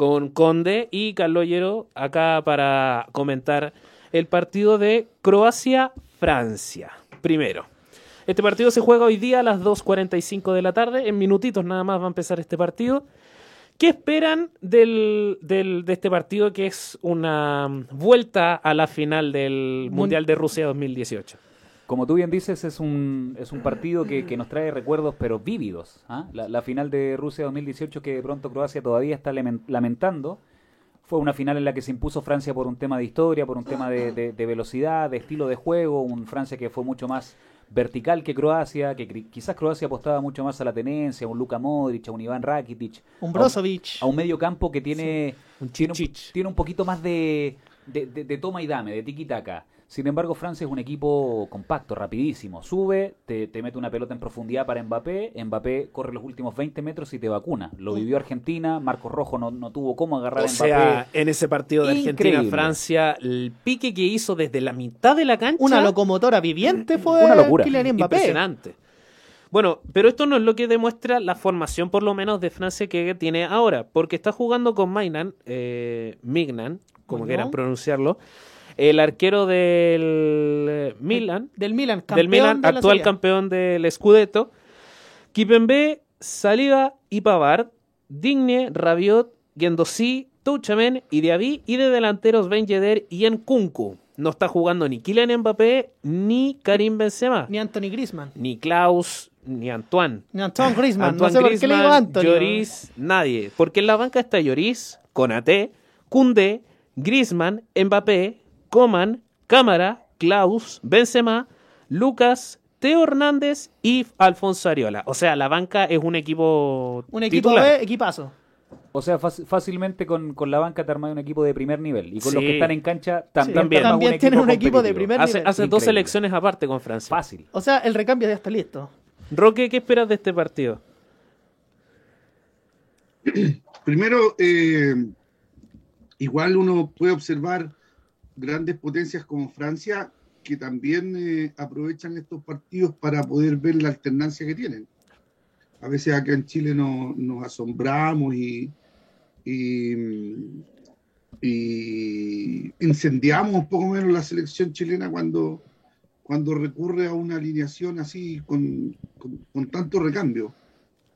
con Conde y Carlos acá para comentar el partido de Croacia-Francia. Primero. Este partido se juega hoy día a las 2.45 de la tarde. En minutitos nada más va a empezar este partido. ¿Qué esperan del, del, de este partido que es una vuelta a la final del Mundial de Rusia 2018? Como tú bien dices, es un, es un partido que, nos trae recuerdos, pero vívidos. ¿ah? La, final de Rusia 2018 que de pronto Croacia todavía está lamentando. Fue una final en la que se impuso Francia por un tema de historia, por un tema de, velocidad, de estilo de juego. Un Francia que fue mucho más vertical que Croacia, que quizás Croacia apostaba mucho más a la tenencia, a un Luka Modric, a un Iván Rakitic. Un Brozovic. A un, medio campo que tiene, un, tiene, tiene un poquito más de, de, toma y dame, de tiki-taka. Sin embargo, Francia es un equipo compacto, rapidísimo. Sube, te, mete una pelota en profundidad para Mbappé. Mbappé corre los últimos 20 metros y te vacuna. Lo vivió Argentina. Marcos Rojo no, tuvo cómo agarrar a Mbappé. Sea, en ese partido de Argentina-Francia, el pique que hizo desde la mitad de la cancha. Una locomotora viviente fue una locura. Kylian Mbappé. Impresionante. Bueno, pero esto no es lo que demuestra la formación, por lo menos, de Francia que tiene ahora, porque está jugando con Mainan, eh, Mignan, como quieran pronunciarlo, el arquero del Milan, del Milan, del Milan actual campeón del Scudetto, Kipembe, Saliba y Pavard, Digne, Rabiot, Gendosí, Touchamen y Diaby y de delanteros Ben Yedder y Nkunku. No está jugando ni Kylian Mbappé ni Karim Benzema. Ni Anthony Griezmann. Ni Klaus, ni Antoine. Ni Antoine Griezmann. Antoine no sé Griezmann, por qué le Anthony. Lloris, nadie. Porque en la banca está Lloris, Conate, Kunde, Griezmann, Mbappé, Coman, Cámara, Klaus, Benzema, Lucas, Teo Hernández y Alfonso Ariola. O sea, la banca es un equipo. Un equipo B, equipazo. O sea, fácilmente con, la banca te armas un equipo de primer nivel. Y con los que están en cancha también, también, tienen un equipo de primer nivel. Hace dos selecciones aparte con Francia. Fácil. O sea, el recambio ya está listo. Roque, ¿qué esperas de este partido? Primero, eh, igual uno puede observar grandes potencias como Francia que también eh, aprovechan estos partidos para poder ver la alternancia que tienen. A veces acá en Chile nos asombramos y, incendiamos un poco menos la selección chilena cuando, cuando recurre a una alineación así con, tanto recambio.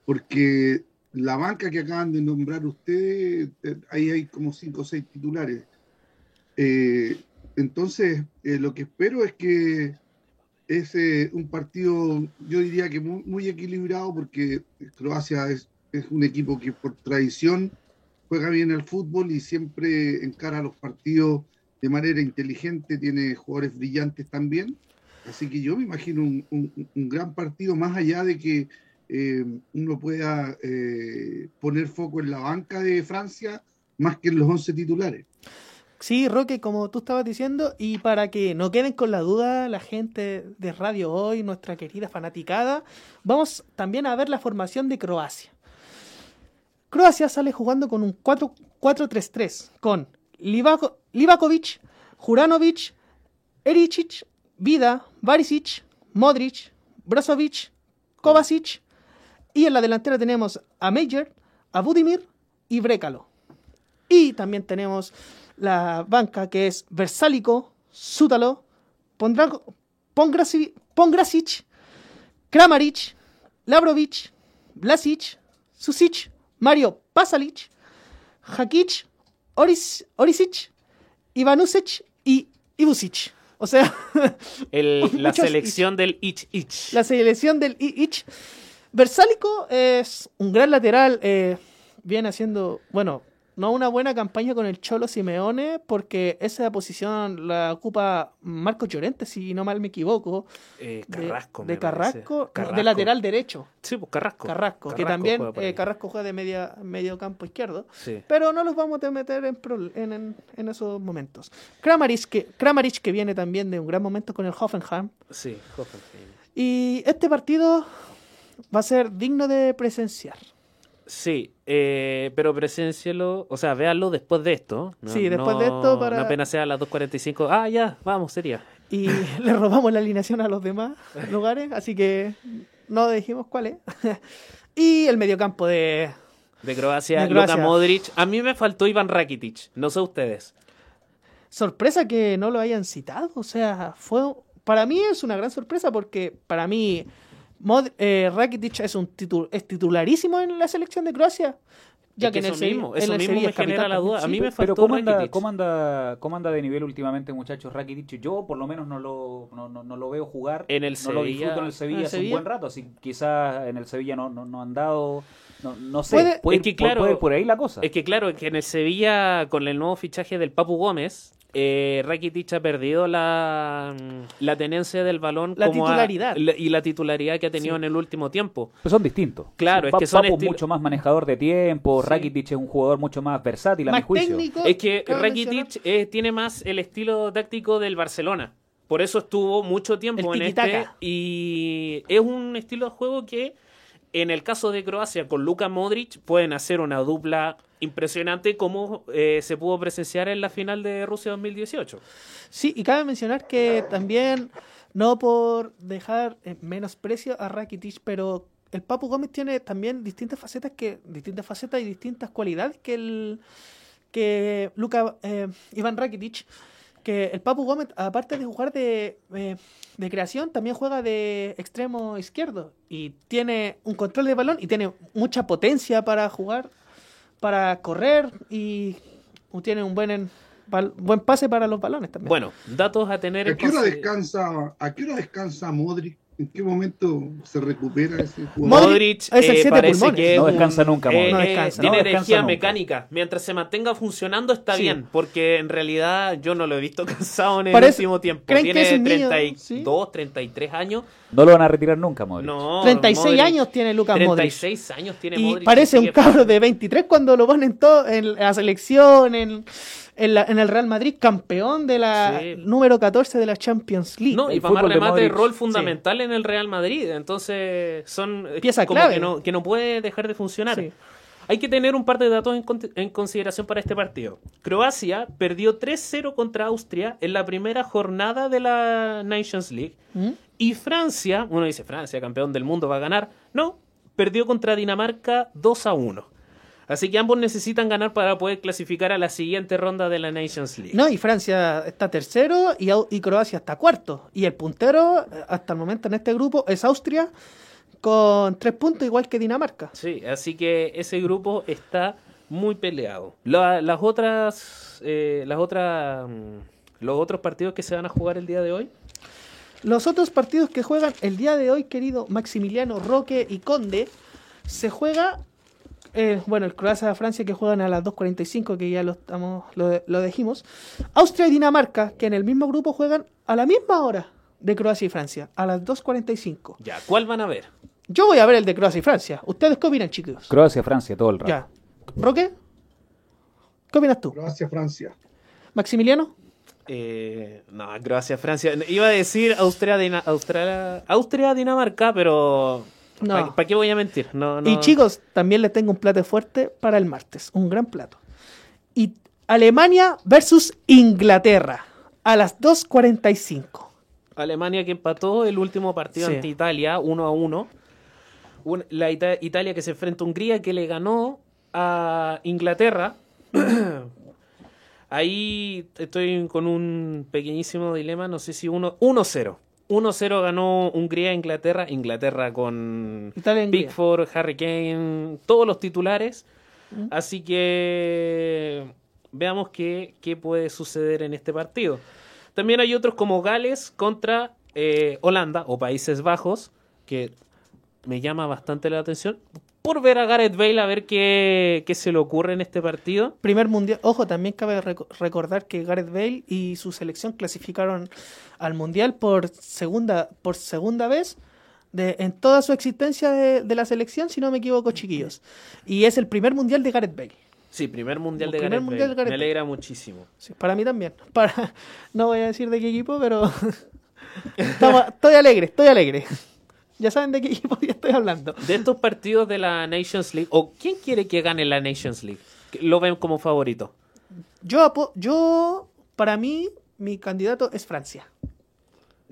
Porque la banca que acaban de nombrar ustedes, eh, ahí hay como cinco o seis titulares eh, entonces, eh, lo que espero es que es eh, un partido, yo diría que muy, equilibrado, porque Croacia es, un equipo que por tradición juega bien el fútbol y siempre encara los partidos de manera inteligente, tiene jugadores brillantes también. Así que yo me imagino un, gran partido, más allá de que uno pueda poner foco en la banca de Francia más que en los 11 titulares. Sí, Roque, como tú estabas diciendo, y para que no queden con la duda la gente de Radio Hoy, nuestra querida fanaticada, vamos también a ver la formación de Croacia. Croacia sale jugando con un 4-3-3 con Livako, Livakovic, Juranovic, Ericic, Vida, Barisic, Modric, Brozovic, Kovacic y en la delantera tenemos a Major, a Budimir y Brekalo. Y también tenemos la banca que es Versálico, Sútalo, Pongrasic, Kramaric, Labrovic, Blasic, Susic, Mario Pasalic, Hakic, Oris, Orisic, Ivanusic y Ibusic. O sea, la selección del Ich Ich. La selección del Ich. Versálico es un gran lateral, eh, viene haciendo, bueno, no una buena campaña con el Cholo Simeone, porque esa posición la ocupa Marco Llorente, si no mal me equivoco. Eh, Carrasco. De, Carrasco, de lateral derecho. Sí, pues Carrasco. Carrasco, que también eh, Carrasco juega de media, medio campo izquierdo. Pero no los vamos a meter en, en, esos momentos. Kramaric que, Kramaric, que viene también de un gran momento con el Hoffenheim. Sí, Hoffenheim. Y este partido va a ser digno de presenciar. Sí, eh, pero presencielo, o sea, véanlo después de esto. sí, después de esto para... No apenas sea a las 2.45, ah, ya, vamos, sería. Y le robamos la alineación a los demás lugares, así que no dijimos cuál es. y el mediocampo de... De Croacia, de Luka Modric. A mí me faltó Iván Rakitic, no sé ustedes. Sorpresa que no lo hayan citado, o sea, fue... Para mí es una gran sorpresa porque para mí Mod, eh, Rakitic es un es titularísimo en la selección de Croacia. Ya que, en eso mismo, eso mismo me genera la duda. A mí me faltó Pero ¿cómo anda, ¿cómo anda, ¿cómo anda de nivel últimamente, muchachos, Rakitic? Yo por lo menos no lo, no, no, lo veo jugar. En el no Sevilla, lo disfruto en el Sevilla hace un buen rato. Así quizás en el Sevilla no, no, no han dado... No, no sé, puede, es que claro, por ahí la cosa. Es que claro, es que en el Sevilla, con el nuevo fichaje del Papu Gómez, eh, Rakitic ha perdido la, la tenencia del balón la titularidad y la titularidad que ha tenido en el último tiempo. Pero son distintos. Claro, es que son mucho más manejador de tiempo, Rakitic es un jugador mucho más versátil a mi juicio. es que Rakitic eh, tiene más el estilo táctico del Barcelona. Por eso estuvo mucho tiempo en este y es un estilo de juego que en el caso de Croacia con Luka Modric pueden hacer una dupla impresionante como eh, se pudo presenciar en la final de Rusia 2018. Sí, y cabe mencionar que también, no por dejar menosprecio a Rakitic, pero el Papu Gómez tiene también distintas facetas que distintas facetas y distintas cualidades que el que Luka eh, Iván Rakitic que el Papu Gómez aparte de jugar de, eh, de creación también juega de extremo izquierdo y tiene un control de balón y tiene mucha potencia para jugar para correr y tiene un buen, buen pase para los balones también. Bueno, datos a tener ¿A qué hora descansa, ¿a qué hora descansa Modric? ¿En qué momento se recupera ese jugador? Modric eh, parece que no descansa nunca. Eh, no descansa. tiene energía mecánica. Mientras se mantenga funcionando está bien, porque en realidad yo no lo he visto cansado en el último tiempo. Tiene 32, 33 años. No lo van a retirar nunca, Modric. No, 36 años tiene Lucas Modric. 36 años tiene y Parece un cabro de 23 cuando lo ponen todo en la selección, en en, el Real Madrid, campeón de la número 14 de la Champions League. No, y para más remate, rol fundamental en el Real Madrid. Entonces, son piezas como Que, no, que no puede dejar de funcionar. Hay que tener un par de datos en, consideración para este partido. Croacia perdió 3-0 contra Austria en la primera jornada de la Nations League. ¿Mm? Y Francia, uno dice Francia, campeón del mundo, va a ganar. No, perdió contra Dinamarca 2 1. Así que ambos necesitan ganar para poder clasificar a la siguiente ronda de la Nations League. No, y Francia está tercero y, Croacia está cuarto. Y el puntero, eh, hasta el momento en este grupo, es Austria con tres puntos, igual que Dinamarca. Sí, así que ese grupo está muy peleado. las otras, eh, las otras, mm, los otros partidos que se van a jugar el día de hoy. Los otros partidos que juegan el día de hoy, querido Maximiliano Roque y Conde, se juega eh, bueno, el Croacia-Francia que juegan a las 2.45, que ya lo, estamos, lo, dijimos. Austria y Dinamarca, que en el mismo grupo juegan a la misma hora de Croacia y Francia, a las 2.45. Ya, ¿cuál van a ver? Yo voy a ver el de Croacia y Francia. ¿Ustedes qué opinan, chicos? Croacia-Francia todo el rato. Ya. ¿Roque? ¿Qué opinas tú? Croacia, Francia. ¿Maximiliano? Eh, no, Croacia, Francia. Iba a decir Austria, Dina- Austria, Austria Dinamarca, pero No. ¿para qué voy a mentir? No, no. Y chicos, también les tengo un plato fuerte para el martes. Un gran plato. Y Alemania versus Inglaterra. A las 2.45. Alemania que empató el último partido Sí. ante Italia 1 a 1. Un- la Ita- Italia que se enfrenta a Hungría que le ganó a Inglaterra. Ahí estoy con un pequeñísimo dilema, no sé si uno 1-0. 1-0 ganó Hungría a Inglaterra, Inglaterra con Italia. Pickford, Harry Kane, todos los titulares. Mm. Así que veamos qué, qué puede suceder en este partido. También hay otros como Gales contra eh, Holanda o Países Bajos, que me llama bastante la atención por ver a Gareth Bale a ver qué, qué se le ocurre en este partido. Primer mundial. Ojo, también cabe reco- recordar que Gareth Bale y su selección clasificaron al mundial por segunda, por segunda vez de, en toda su existencia de, de la selección, si no me equivoco, chiquillos. Y es el primer mundial de Gareth Bale. Sí, primer mundial de primer Gareth mundial Bale. de Gareth Me Bale. alegra muchísimo. Sí, para mí también. Para, no voy a decir de qué equipo, pero Estamos- estoy alegre, estoy alegre. Ya saben de qué equipo ya estoy hablando. De estos partidos de la Nations League, o quién quiere que gane la Nations League, lo ven como favorito. Yo, yo, para mí, mi candidato es Francia.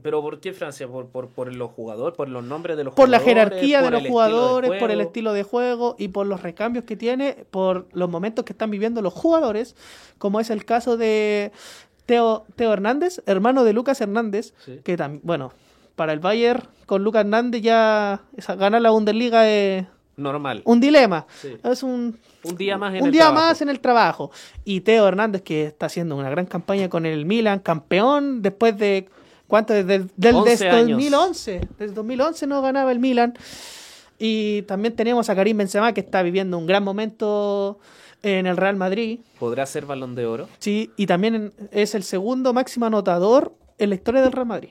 Pero ¿por qué Francia? ¿Por, por, por los jugadores, por los nombres de los Por la jugadores? jerarquía de por los el estilo de jugadores, por el estilo de juego y por los recambios que tiene, por los momentos que están viviendo los jugadores, como es el caso de Teo, Teo Hernández, hermano de Lucas Hernández, Sí. que también, bueno, para el Bayern con Lucas Hernández ya esa- ganar la Bundesliga es Normal. un dilema. Sí. Es un, Un día más en un el día trabajo. más en el trabajo. Y Teo Hernández, que está haciendo una gran campaña con el Milan, campeón después de. ¿Cuánto? Desde, del, 11 desde años. 2011. Desde 2011 no ganaba el Milan. Y también tenemos a Karim Benzema, que está viviendo un gran momento en el Real Madrid. ¿Podrá ser balón de oro? Sí, y también es el segundo máximo anotador en la historia del Real Madrid.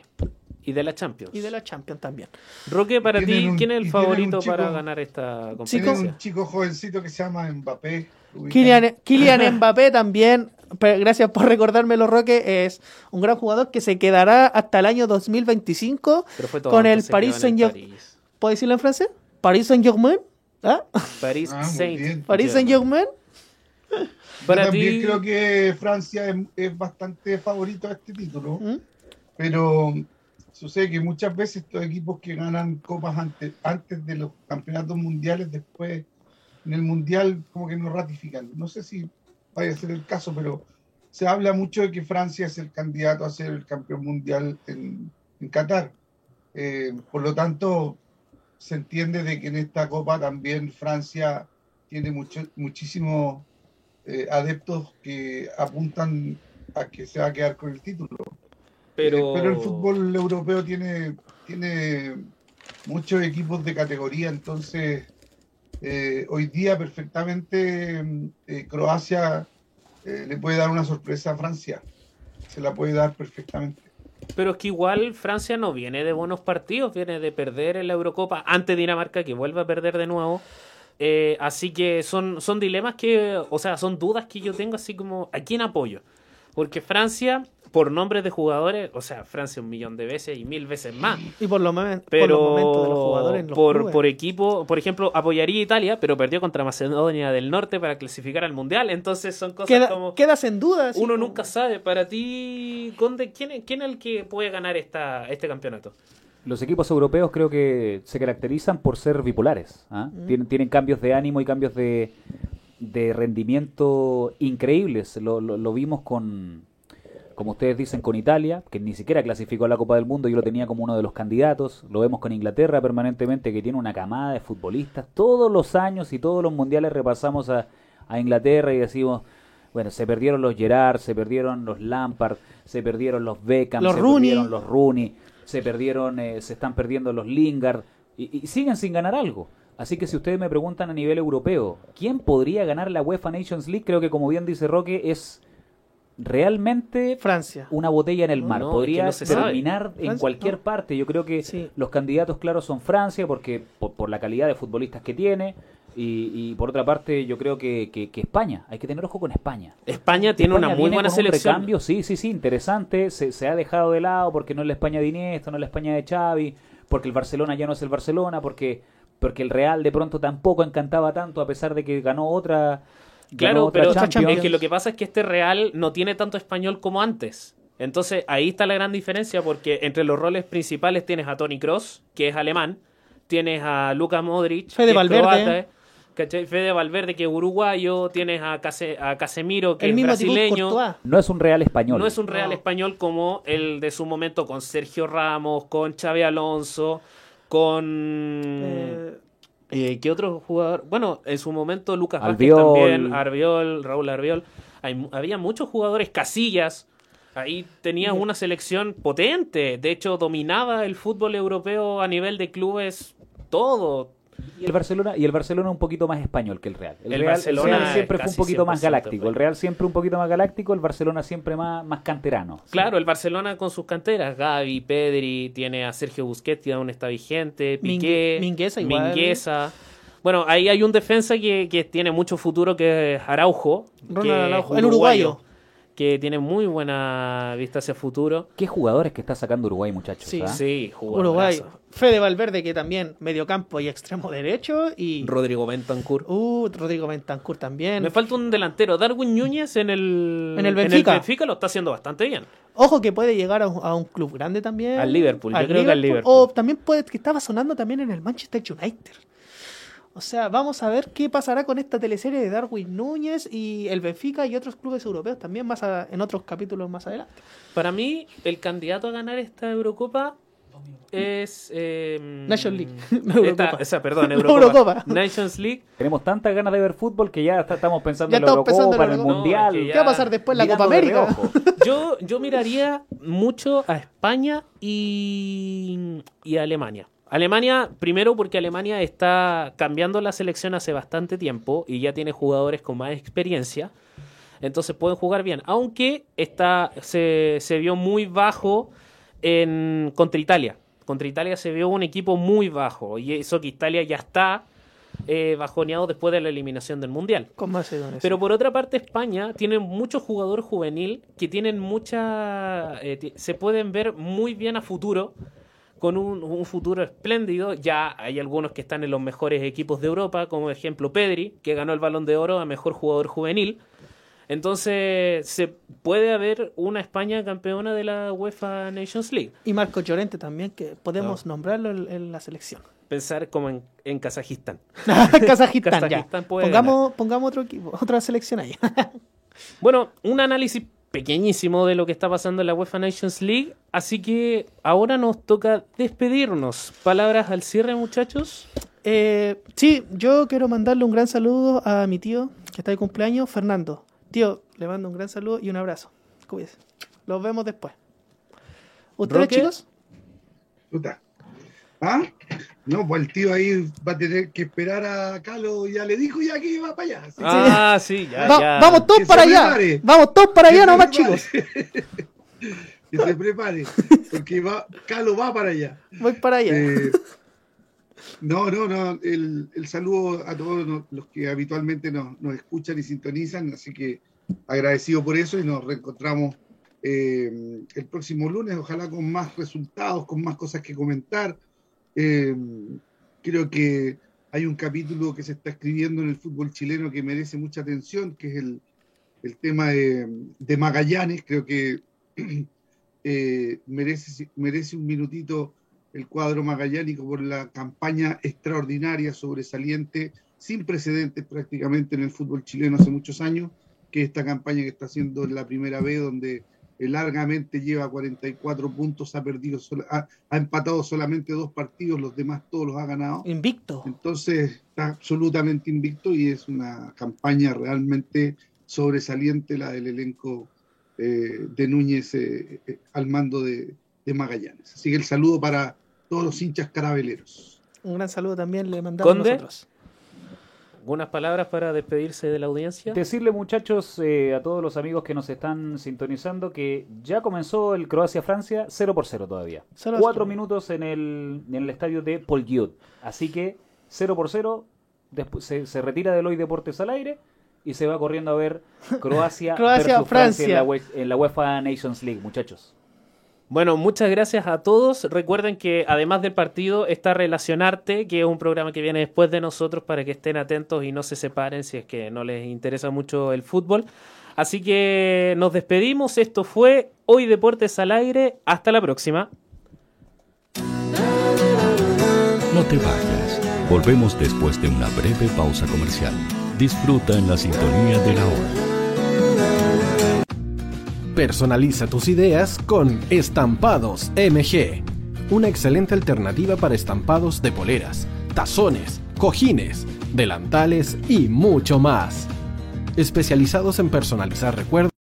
Y de la Champions. Y de la Champions también. Roque, para Tienen ti, un- ¿quién es el tienen favorito chico- para ganar esta competencia? un chico jovencito que se llama Mbappé. Kylian, Kylian Mbappé también, pero gracias por recordármelo, Roque, es un gran jugador que se quedará hasta el año 2025 Pero fue todo con el Paris Saint-Germain. ¿Puedo decirlo en francés? Paris Saint-Germain. ¿Ah? París Ah, Saint. Paris Saint-Germain. Para Yo también creo que Francia es, es bastante favorito a este título, ¿Mm? pero sucede que muchas veces estos equipos que ganan copas antes, de los campeonatos mundiales, después en el mundial como que no ratifican. No sé si vaya a ser el caso, pero se habla mucho de que Francia es el candidato a ser el campeón mundial en, Qatar. Eh, por lo tanto, se entiende de que en esta copa también Francia tiene muchísimos eh, adeptos que apuntan a que se va a quedar con el título. Pero- Eh, pero el fútbol europeo tiene, tiene muchos equipos de categoría, entonces eh, hoy día perfectamente eh, Croacia eh, le puede dar una sorpresa a Francia. Se la puede dar perfectamente. Pero es que igual Francia no viene de buenos partidos, viene de perder en la Eurocopa ante Dinamarca, que vuelve a perder de nuevo. Así que son, son dilemas que, o sea, son dudas que yo tengo así como, ¿a quién apoyo? Porque Francia, por nombres de jugadores, o sea, Francia un millón de veces y mil veces más. Y por, los por momentos de los jugadores los por, por equipo, por ejemplo, apoyaría a Italia, pero perdió contra Macedonia del Norte para clasificar al Mundial. Entonces son cosas Queda- como... quedas en duda. así Uno como- nunca sabe. Para ti, Conde, ¿quién, es- quién es el que puede ganar esta, este campeonato? Los equipos europeos creo que se caracterizan por ser bipolares. ¿ah? Mm. Tienen, tienen cambios de ánimo y cambios de, de rendimiento increíbles. Lo, lo- lo vimos con, como ustedes dicen, con Italia, que ni siquiera clasificó a la Copa del Mundo. Yo lo tenía como uno de los candidatos. Lo vemos con Inglaterra permanentemente, que tiene una camada de futbolistas. Todos los años y todos los mundiales repasamos a, a Inglaterra y decimos... Bueno, se perdieron los Gerard, se perdieron los Lampard, se perdieron los Beckham, Los se Rooney. perdieron los Rooney, se perdieron, eh, se están perdiendo los Lingard y, y siguen sin ganar algo. Así que si ustedes me preguntan a nivel europeo, ¿quién podría ganar la UEFA Nations League? Creo que como bien dice Roque, es realmente Francia. una botella en el mar. no, es Podría que no se sabe. terminar en Francia, cualquier no. parte. Yo creo que los candidatos claros son Francia, porque por, por la calidad de futbolistas que tiene, Y, por otra parte, yo creo que, que, España, hay que tener ojo con España. España tiene una muy buena selección. Un sí, sí, sí, interesante. Se, se, ha dejado de lado porque no es la España de Iniesta, no es la España de Xavi, porque el Barcelona ya no es el Barcelona, porque, porque el Real de pronto tampoco encantaba tanto a pesar de que ganó otra. Claro, pero es que lo que pasa es que este Real no tiene tanto español como antes. Entonces ahí está la gran diferencia porque entre los roles principales tienes a Tony Cross, que es alemán, tienes a Luka Modric, Fede Valverde. Fede Valverde, que es uruguayo, tienes a, a Casemiro, que es brasileño. No es un real español. No es un real español como el de su momento con Sergio Ramos, con Xavi Alonso, con... Eh, eh, ¿Qué otro jugador? Bueno, en su momento Lucas Vázquez también, Arbiol, Raúl Arbiol. había muchos jugadores, Casillas. Ahí tenía una selección potente. De hecho, dominaba el fútbol europeo a nivel de clubes todo. Y el Barcelona y el Barcelona un poquito más español que el Real. El, Real, siempre fue un poquito más galáctico. El Real siempre un poquito más galáctico, el Barcelona siempre más, más canterano. Claro, el Barcelona con sus canteras, Gaby, Pedri, tiene a Sergio Busquets, que aún está vigente, Piqué, Mingueza, Mingueza. Bueno, ahí hay un defensa que, que tiene mucho futuro que es Araujo, el uruguayo que tiene muy buena vista hacia futuro. Qué jugadores que está sacando Uruguay, muchachos. Sí, ¿ah? sí, Uruguay. Fede Valverde, que también mediocampo y extremo derecho. Y Rodrigo Bentancur. Uh, Rodrigo Bentancur también. Me falta un delantero. Darwin Núñez en el, en el Benfica. En el Benfica lo está haciendo bastante bien. Ojo que puede llegar a un, club grande también. Al Liverpool, yo creo que al Liverpool. O también puede que estaba sonando también en el Manchester United. O sea, vamos a ver qué pasará con esta teleserie de Darwin Núñez y el Benfica y otros clubes europeos también más en otros capítulos más adelante. Para mí, el candidato a ganar esta Eurocopa es eh, Nations League. esa, perdón, Eurocopa. Nations League. Tenemos tantas ganas de ver fútbol que ya estamos pensando en la Eurocopa, en el Mundial. ¿Qué va a pasar después la Copa América? yo, yo miraría mucho a España y, y a Alemania. Alemania, primero porque Alemania está cambiando la selección hace bastante tiempo y ya tiene jugadores con más experiencia. Entonces pueden jugar bien. Aunque está, se, vio muy bajo en, contra Italia. Contra Italia se vio un equipo muy bajo. Y eso que Italia ya está eh, bajoneado después de la eliminación del Mundial. Con Pero por otra parte, España tiene muchos jugadores juvenil que tienen mucha. Eh, se pueden ver muy bien a futuro con un, futuro espléndido. Ya hay algunos que están en los mejores equipos de Europa, como ejemplo Pedri, que ganó el balón de oro a mejor jugador juvenil. Entonces, se puede haber una España campeona de la UEFA Nations League. Y Marco Llorente también, que podemos nombrarlo en, la selección. Pensar como en, en Kazajistán. Kazajistán, ya. Pongamos, pongamos otro equipo, otra selección ahí. bueno, un análisis pequeñísimo de lo que está pasando en la UEFA Nations League. Así que ahora nos toca despedirnos. Palabras al cierre, muchachos. Eh, sí, yo quiero mandarle un gran saludo a mi tío que está de cumpleaños, Fernando. Tío, le mando un gran saludo y un abrazo. Cuídese. Los vemos después. ¿Ustedes, chicos? ¿Ah? No, pues el tío ahí va a tener que esperar a Calo, ya le dijo ya que iba para allá. Ah, sí, ya, ya. Vamos todos para allá. Vamos todos para allá nomás, chicos. que se prepare, porque va, Calo va para allá. Voy para allá. Eh, no, no, no. El, el, saludo a todos los que habitualmente nos, nos, escuchan y sintonizan, así que agradecido por eso y nos reencontramos eh, el próximo lunes, ojalá con más resultados, con más cosas que comentar eh, creo que hay un capítulo que se está escribiendo en el fútbol chileno que merece mucha atención, que es el, el tema de, de, Magallanes. Creo que eh, merece, merece un minutito el cuadro magallánico por la campaña extraordinaria, sobresaliente, sin precedentes prácticamente en el fútbol chileno hace muchos años, que esta campaña que está haciendo en la primera vez, donde largamente lleva 44 puntos, ha perdido, ha, empatado solamente dos partidos, los demás todos los ha ganado. Invicto. Entonces está absolutamente invicto y es una campaña realmente sobresaliente la del elenco eh, de Núñez eh, eh, al mando de, Magallanes. Así que el saludo para todos los hinchas carabeleros. Un gran saludo también le mandamos nosotros. ¿Algunas palabras para despedirse de la audiencia? Decirle, muchachos, eh, a todos los amigos que nos están sintonizando que ya comenzó el Croacia-Francia 0 por 0 todavía. Cuatro minutos en el, en el estadio de Paul Así que 0 por 0, después se, se retira del hoy Deportes al aire y se va corriendo a ver Croacia, Croacia, versus Francia, la, en la UEFA Nations League, muchachos. Bueno, muchas gracias a todos. Recuerden que además del partido está Relacionarte, que es un programa que viene después de nosotros para que estén atentos y no se separen si es que no les interesa mucho el fútbol. Así que nos despedimos. Esto fue Hoy Deportes al Aire. Hasta la próxima. No te vayas. Volvemos después de una breve pausa comercial. Disfruta en la sintonía de la hora. Personaliza tus ideas con Estampados MG, una excelente alternativa para estampados de poleras, tazones, cojines, delantales y mucho más. Especializados en personalizar recuerdos